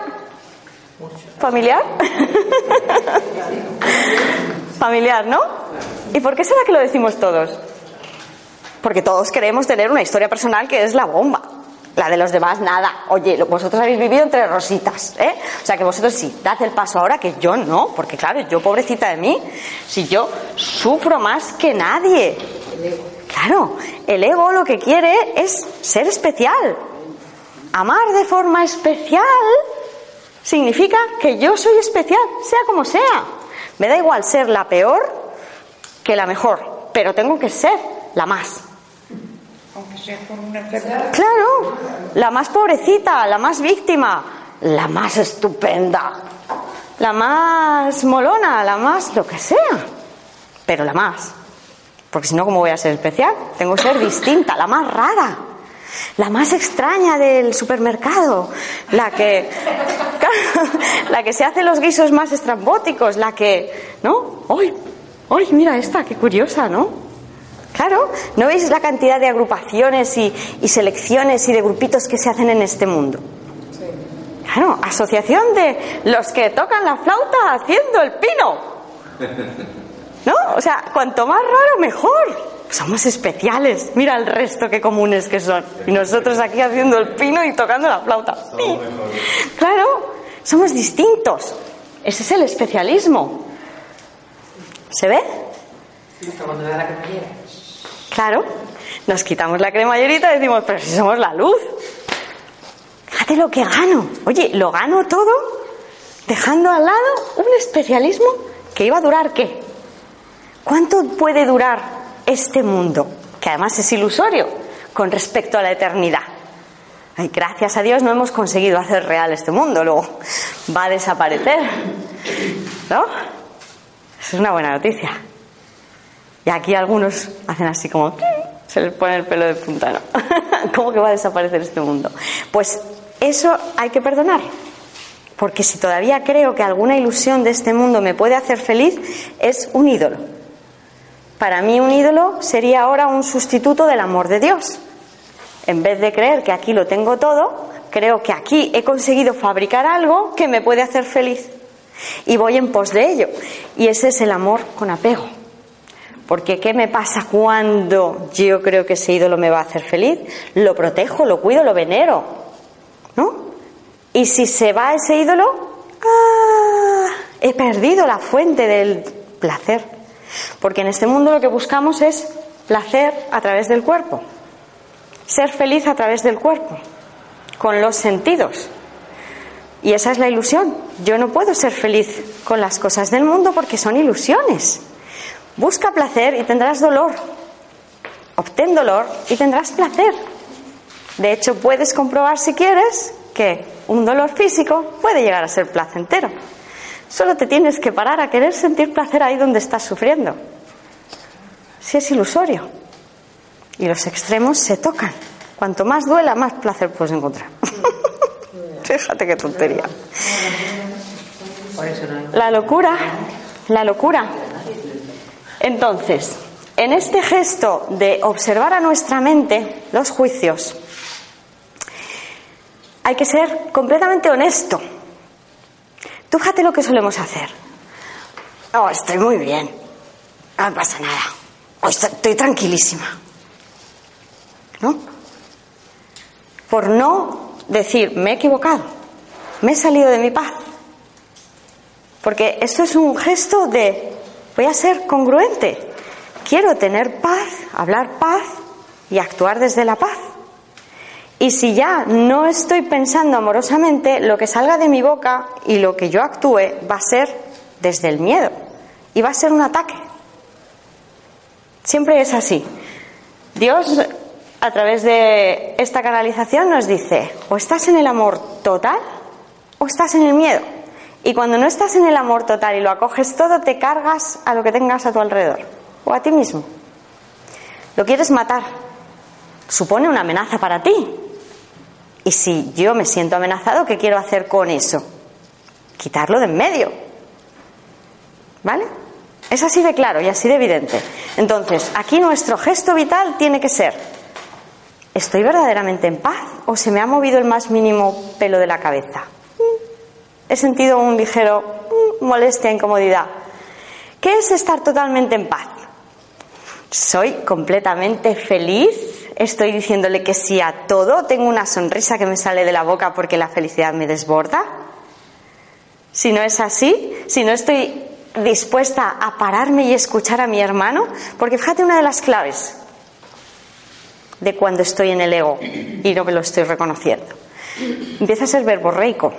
familiar? familiar, ¿no? ¿Y por qué será que lo decimos todos? Porque todos queremos tener una historia personal que es la bomba. La de los demás, nada. Oye, vosotros habéis vivido entre rositas, ¿eh? O sea que vosotros sí, dad el paso ahora que yo no, porque claro, yo pobrecita de mí, si yo sufro más que nadie. Claro, el ego lo que quiere es ser especial. Amar de forma especial significa que yo soy especial, sea como sea. Me da igual ser la peor que la mejor, pero tengo que ser la más. Aunque sea por una enfermedad. Claro, la más pobrecita, la más víctima, la más estupenda, la más molona, la más lo que sea, pero la más. Porque si no, ¿cómo voy a ser especial? Tengo que ser distinta, la más rara, la más extraña del supermercado, la que, la que se hace los guisos más estrambóticos, la que, ¿no? ¡Ay! ¡Ay, mira esta! ¡Qué curiosa, ¿no? Claro, ¿no veis la cantidad de agrupaciones y, selecciones y de grupitos que se hacen en este mundo? Claro, asociación de los que tocan la flauta haciendo el pino. ¿No? O sea, cuanto más raro, mejor. Somos especiales. Mira el resto qué comunes que son. Y nosotros aquí haciendo el pino y tocando la flauta. Claro, somos distintos. Ese es el especialismo. ¿Se ve? Claro, nos quitamos la cremallerita y decimos, pero si somos la luz. Fíjate lo que gano. Oye, lo gano todo dejando al lado un especialismo que iba a durar qué? ¿Cuánto puede durar este mundo? Que además es ilusorio con respecto a la eternidad. Ay, gracias a Dios no hemos conseguido hacer real este mundo, luego va a desaparecer. ¿No? Es una buena noticia. Y aquí algunos hacen así como, se les pone el pelo de punta, ¿no? ¿Cómo que va a desaparecer este mundo? Pues eso hay que perdonar. Porque si todavía creo que alguna ilusión de este mundo me puede hacer feliz, es un ídolo. Para mí un ídolo sería ahora un sustituto del amor de Dios. En vez de creer que aquí lo tengo todo, creo que aquí he conseguido fabricar algo que me puede hacer feliz y voy en pos de ello. Y ese es el amor con apego. Porque ¿qué me pasa cuando yo creo que ese ídolo me va a hacer feliz? Lo protejo, lo cuido, lo venero. ¿No? Y si se va ese ídolo, ¡ah! he perdido la fuente del placer. Porque en este mundo lo que buscamos es placer a través del cuerpo. Ser feliz a través del cuerpo, con los sentidos. Y esa es la ilusión. Yo no puedo ser feliz con las cosas del mundo porque son ilusiones. Busca placer y tendrás dolor. obtén dolor y tendrás placer. De hecho, puedes comprobar si quieres que un dolor físico puede llegar a ser placentero. Solo te tienes que parar a querer sentir placer ahí donde estás sufriendo. Si es ilusorio. Y los extremos se tocan. Cuanto más duela, más placer puedes encontrar. Fíjate qué tontería. La locura, la locura. Entonces, en este gesto de observar a nuestra mente los juicios, hay que ser completamente honesto. Tú fíjate lo que solemos hacer. Oh, estoy muy bien. No pasa nada. Oh, estoy tranquilísima. ¿No? Por no decir, me he equivocado, me he salido de mi paz. Porque esto es un gesto de, voy a ser congruente. Quiero tener paz, hablar paz y actuar desde la paz. Y si ya no estoy pensando amorosamente, lo que salga de mi boca y lo que yo actúe va a ser desde el miedo y va a ser un ataque. Siempre es así. Dios, a través de esta canalización, nos dice, o estás en el amor total o estás en el miedo. Y cuando no estás en el amor total y lo acoges todo, te cargas a lo que tengas a tu alrededor o a ti mismo. Lo quieres matar. Supone una amenaza para ti. Y si yo me siento amenazado, ¿qué quiero hacer con eso? Quitarlo de en medio. ¿Vale? Es así de claro y así de evidente. Entonces, aquí nuestro gesto vital tiene que ser, ¿estoy verdaderamente en paz o se me ha movido el más mínimo pelo de la cabeza? Mm, he sentido un ligero mm, molestia, incomodidad. ¿Qué es estar totalmente en paz? Soy completamente feliz estoy diciéndole que sí a todo, tengo una sonrisa que me sale de la boca porque la felicidad me desborda. Si no es así, si no estoy dispuesta a pararme y escuchar a mi hermano, porque fíjate una de las claves de cuando estoy en el ego y no me lo estoy reconociendo. Empieza a ser verborreico.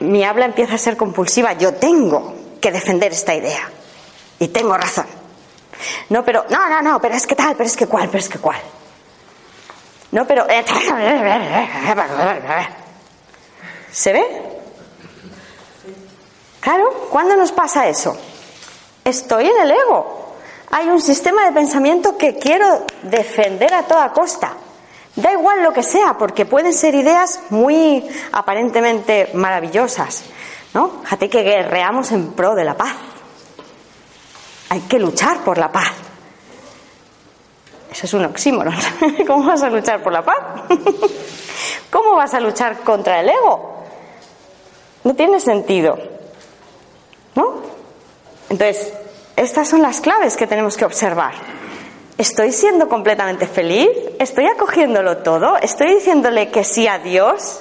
Mi habla empieza a ser compulsiva. Yo tengo que defender esta idea. Y tengo razón. No, pero, no, no, no, pero es que tal, pero es que cuál, pero es que cuál. No, pero... Eh, ¿Se ve? Claro, ¿cuándo nos pasa eso? Estoy en el ego. Hay un sistema de pensamiento que quiero defender a toda costa. Da igual lo que sea, porque pueden ser ideas muy aparentemente maravillosas. ¿no? Fíjate que guerreamos en pro de la paz. Hay que luchar por la paz. Eso es un oxímoron. ¿Cómo vas a luchar por la paz? ¿Cómo vas a luchar contra el ego? No tiene sentido. ¿No? Entonces, estas son las claves que tenemos que observar. ¿Estoy siendo completamente feliz? ¿Estoy acogiéndolo todo? ¿Estoy diciéndole que sí a Dios?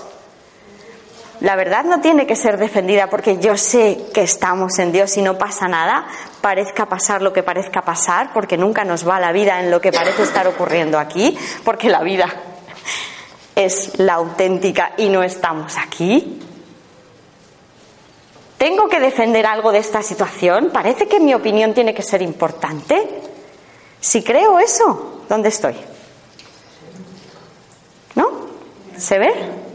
La verdad no tiene que ser defendida porque yo sé que estamos en Dios y no pasa nada, parezca pasar lo que parezca pasar, porque nunca nos va la vida en lo que parece estar ocurriendo aquí, porque la vida es la auténtica y no estamos aquí. ¿Tengo que defender algo de esta situación? ¿Parece que mi opinión tiene que ser importante? Si creo eso, ¿dónde estoy? ¿No? ¿Se ve?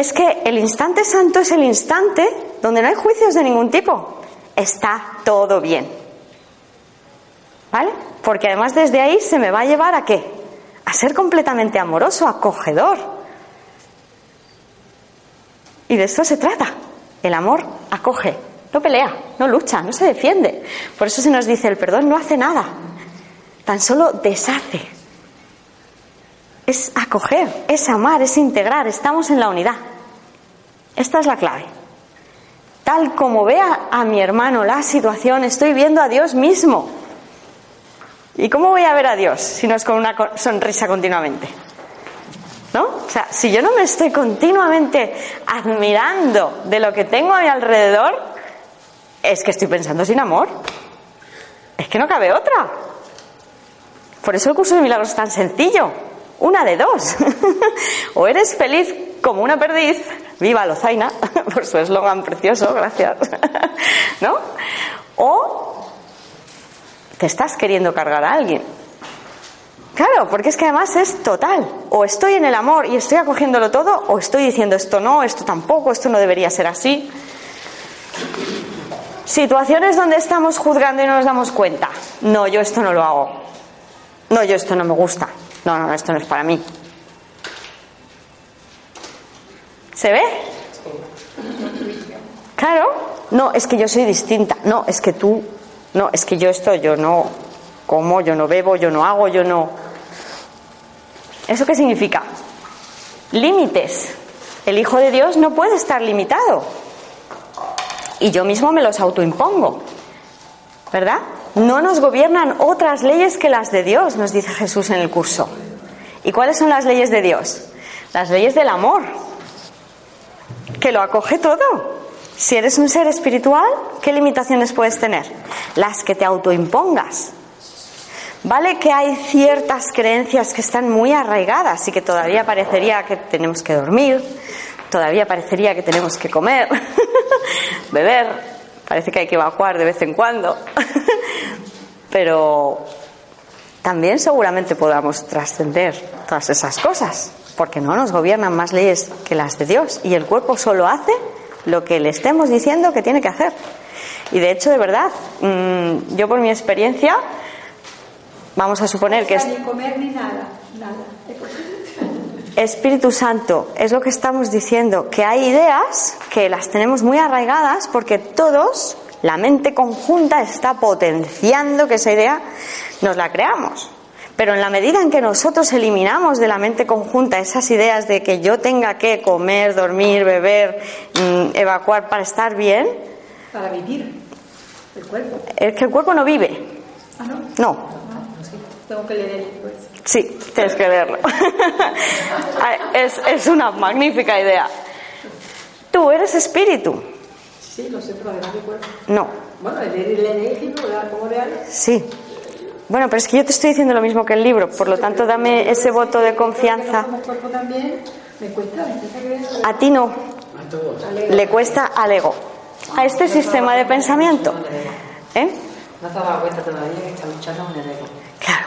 Es que el instante santo es el instante donde no hay juicios de ningún tipo. Está todo bien. ¿Vale? Porque además desde ahí se me va a llevar a qué? A ser completamente amoroso, acogedor. Y de eso se trata. El amor acoge, no pelea, no lucha, no se defiende. Por eso se nos dice el perdón no hace nada, tan solo deshace. Es acoger, es amar, es integrar, estamos en la unidad. Esta es la clave. Tal como vea a mi hermano la situación, estoy viendo a Dios mismo. ¿Y cómo voy a ver a Dios si no es con una sonrisa continuamente? ¿No? O sea, si yo no me estoy continuamente admirando de lo que tengo a mi alrededor, es que estoy pensando sin amor. Es que no cabe otra. Por eso el curso de milagros es tan sencillo. Una de dos. o eres feliz como una perdiz, viva Lozaina, por su eslogan precioso, gracias, ¿no? O te estás queriendo cargar a alguien. Claro, porque es que además es total. O estoy en el amor y estoy acogiéndolo todo, o estoy diciendo esto no, esto tampoco, esto no debería ser así. Situaciones donde estamos juzgando y no nos damos cuenta. No, yo esto no lo hago. No, yo esto no me gusta. No, no, esto no es para mí. ¿Se ve? Claro. No, es que yo soy distinta. No, es que tú. No, es que yo esto, yo no como, yo no bebo, yo no hago, yo no. ¿Eso qué significa? Límites. El Hijo de Dios no puede estar limitado. Y yo mismo me los autoimpongo. ¿Verdad? No nos gobiernan otras leyes que las de Dios, nos dice Jesús en el curso. ¿Y cuáles son las leyes de Dios? Las leyes del amor, que lo acoge todo. Si eres un ser espiritual, ¿qué limitaciones puedes tener? Las que te autoimpongas. Vale que hay ciertas creencias que están muy arraigadas y que todavía parecería que tenemos que dormir, todavía parecería que tenemos que comer, beber, parece que hay que evacuar de vez en cuando, pero también seguramente podamos trascender todas esas cosas, porque no nos gobiernan más leyes que las de Dios y el cuerpo solo hace lo que le estemos diciendo que tiene que hacer. Y de hecho, de verdad, mm, yo por mi experiencia, vamos a suponer que... es... Ni comer ni nada, nada. Espíritu Santo, es lo que estamos diciendo, que hay ideas que las tenemos muy arraigadas porque todos, la mente conjunta está potenciando que esa idea nos la creamos. Pero en la medida en que nosotros eliminamos de la mente conjunta esas ideas de que yo tenga que comer, dormir, beber, mm, evacuar para estar bien. Para vivir. El cuerpo. Es que el cuerpo no vive. ¿Ah, no? No. Ah, Tengo que leer el libro. Sí, tienes que leerlo. es, es una magnífica idea. Tú eres espíritu. Sí, lo sé, pero además de cuerpo. No. Bueno, el leer el libro, ¿cómo real? Sí. Bueno, pero es que yo te estoy diciendo lo mismo que el libro, por lo tanto dame ese voto de confianza. A ti no. Le cuesta al ego. A este sistema de pensamiento. ¿Eh? No te has dado cuenta todavía que está luchando con el ego. Claro.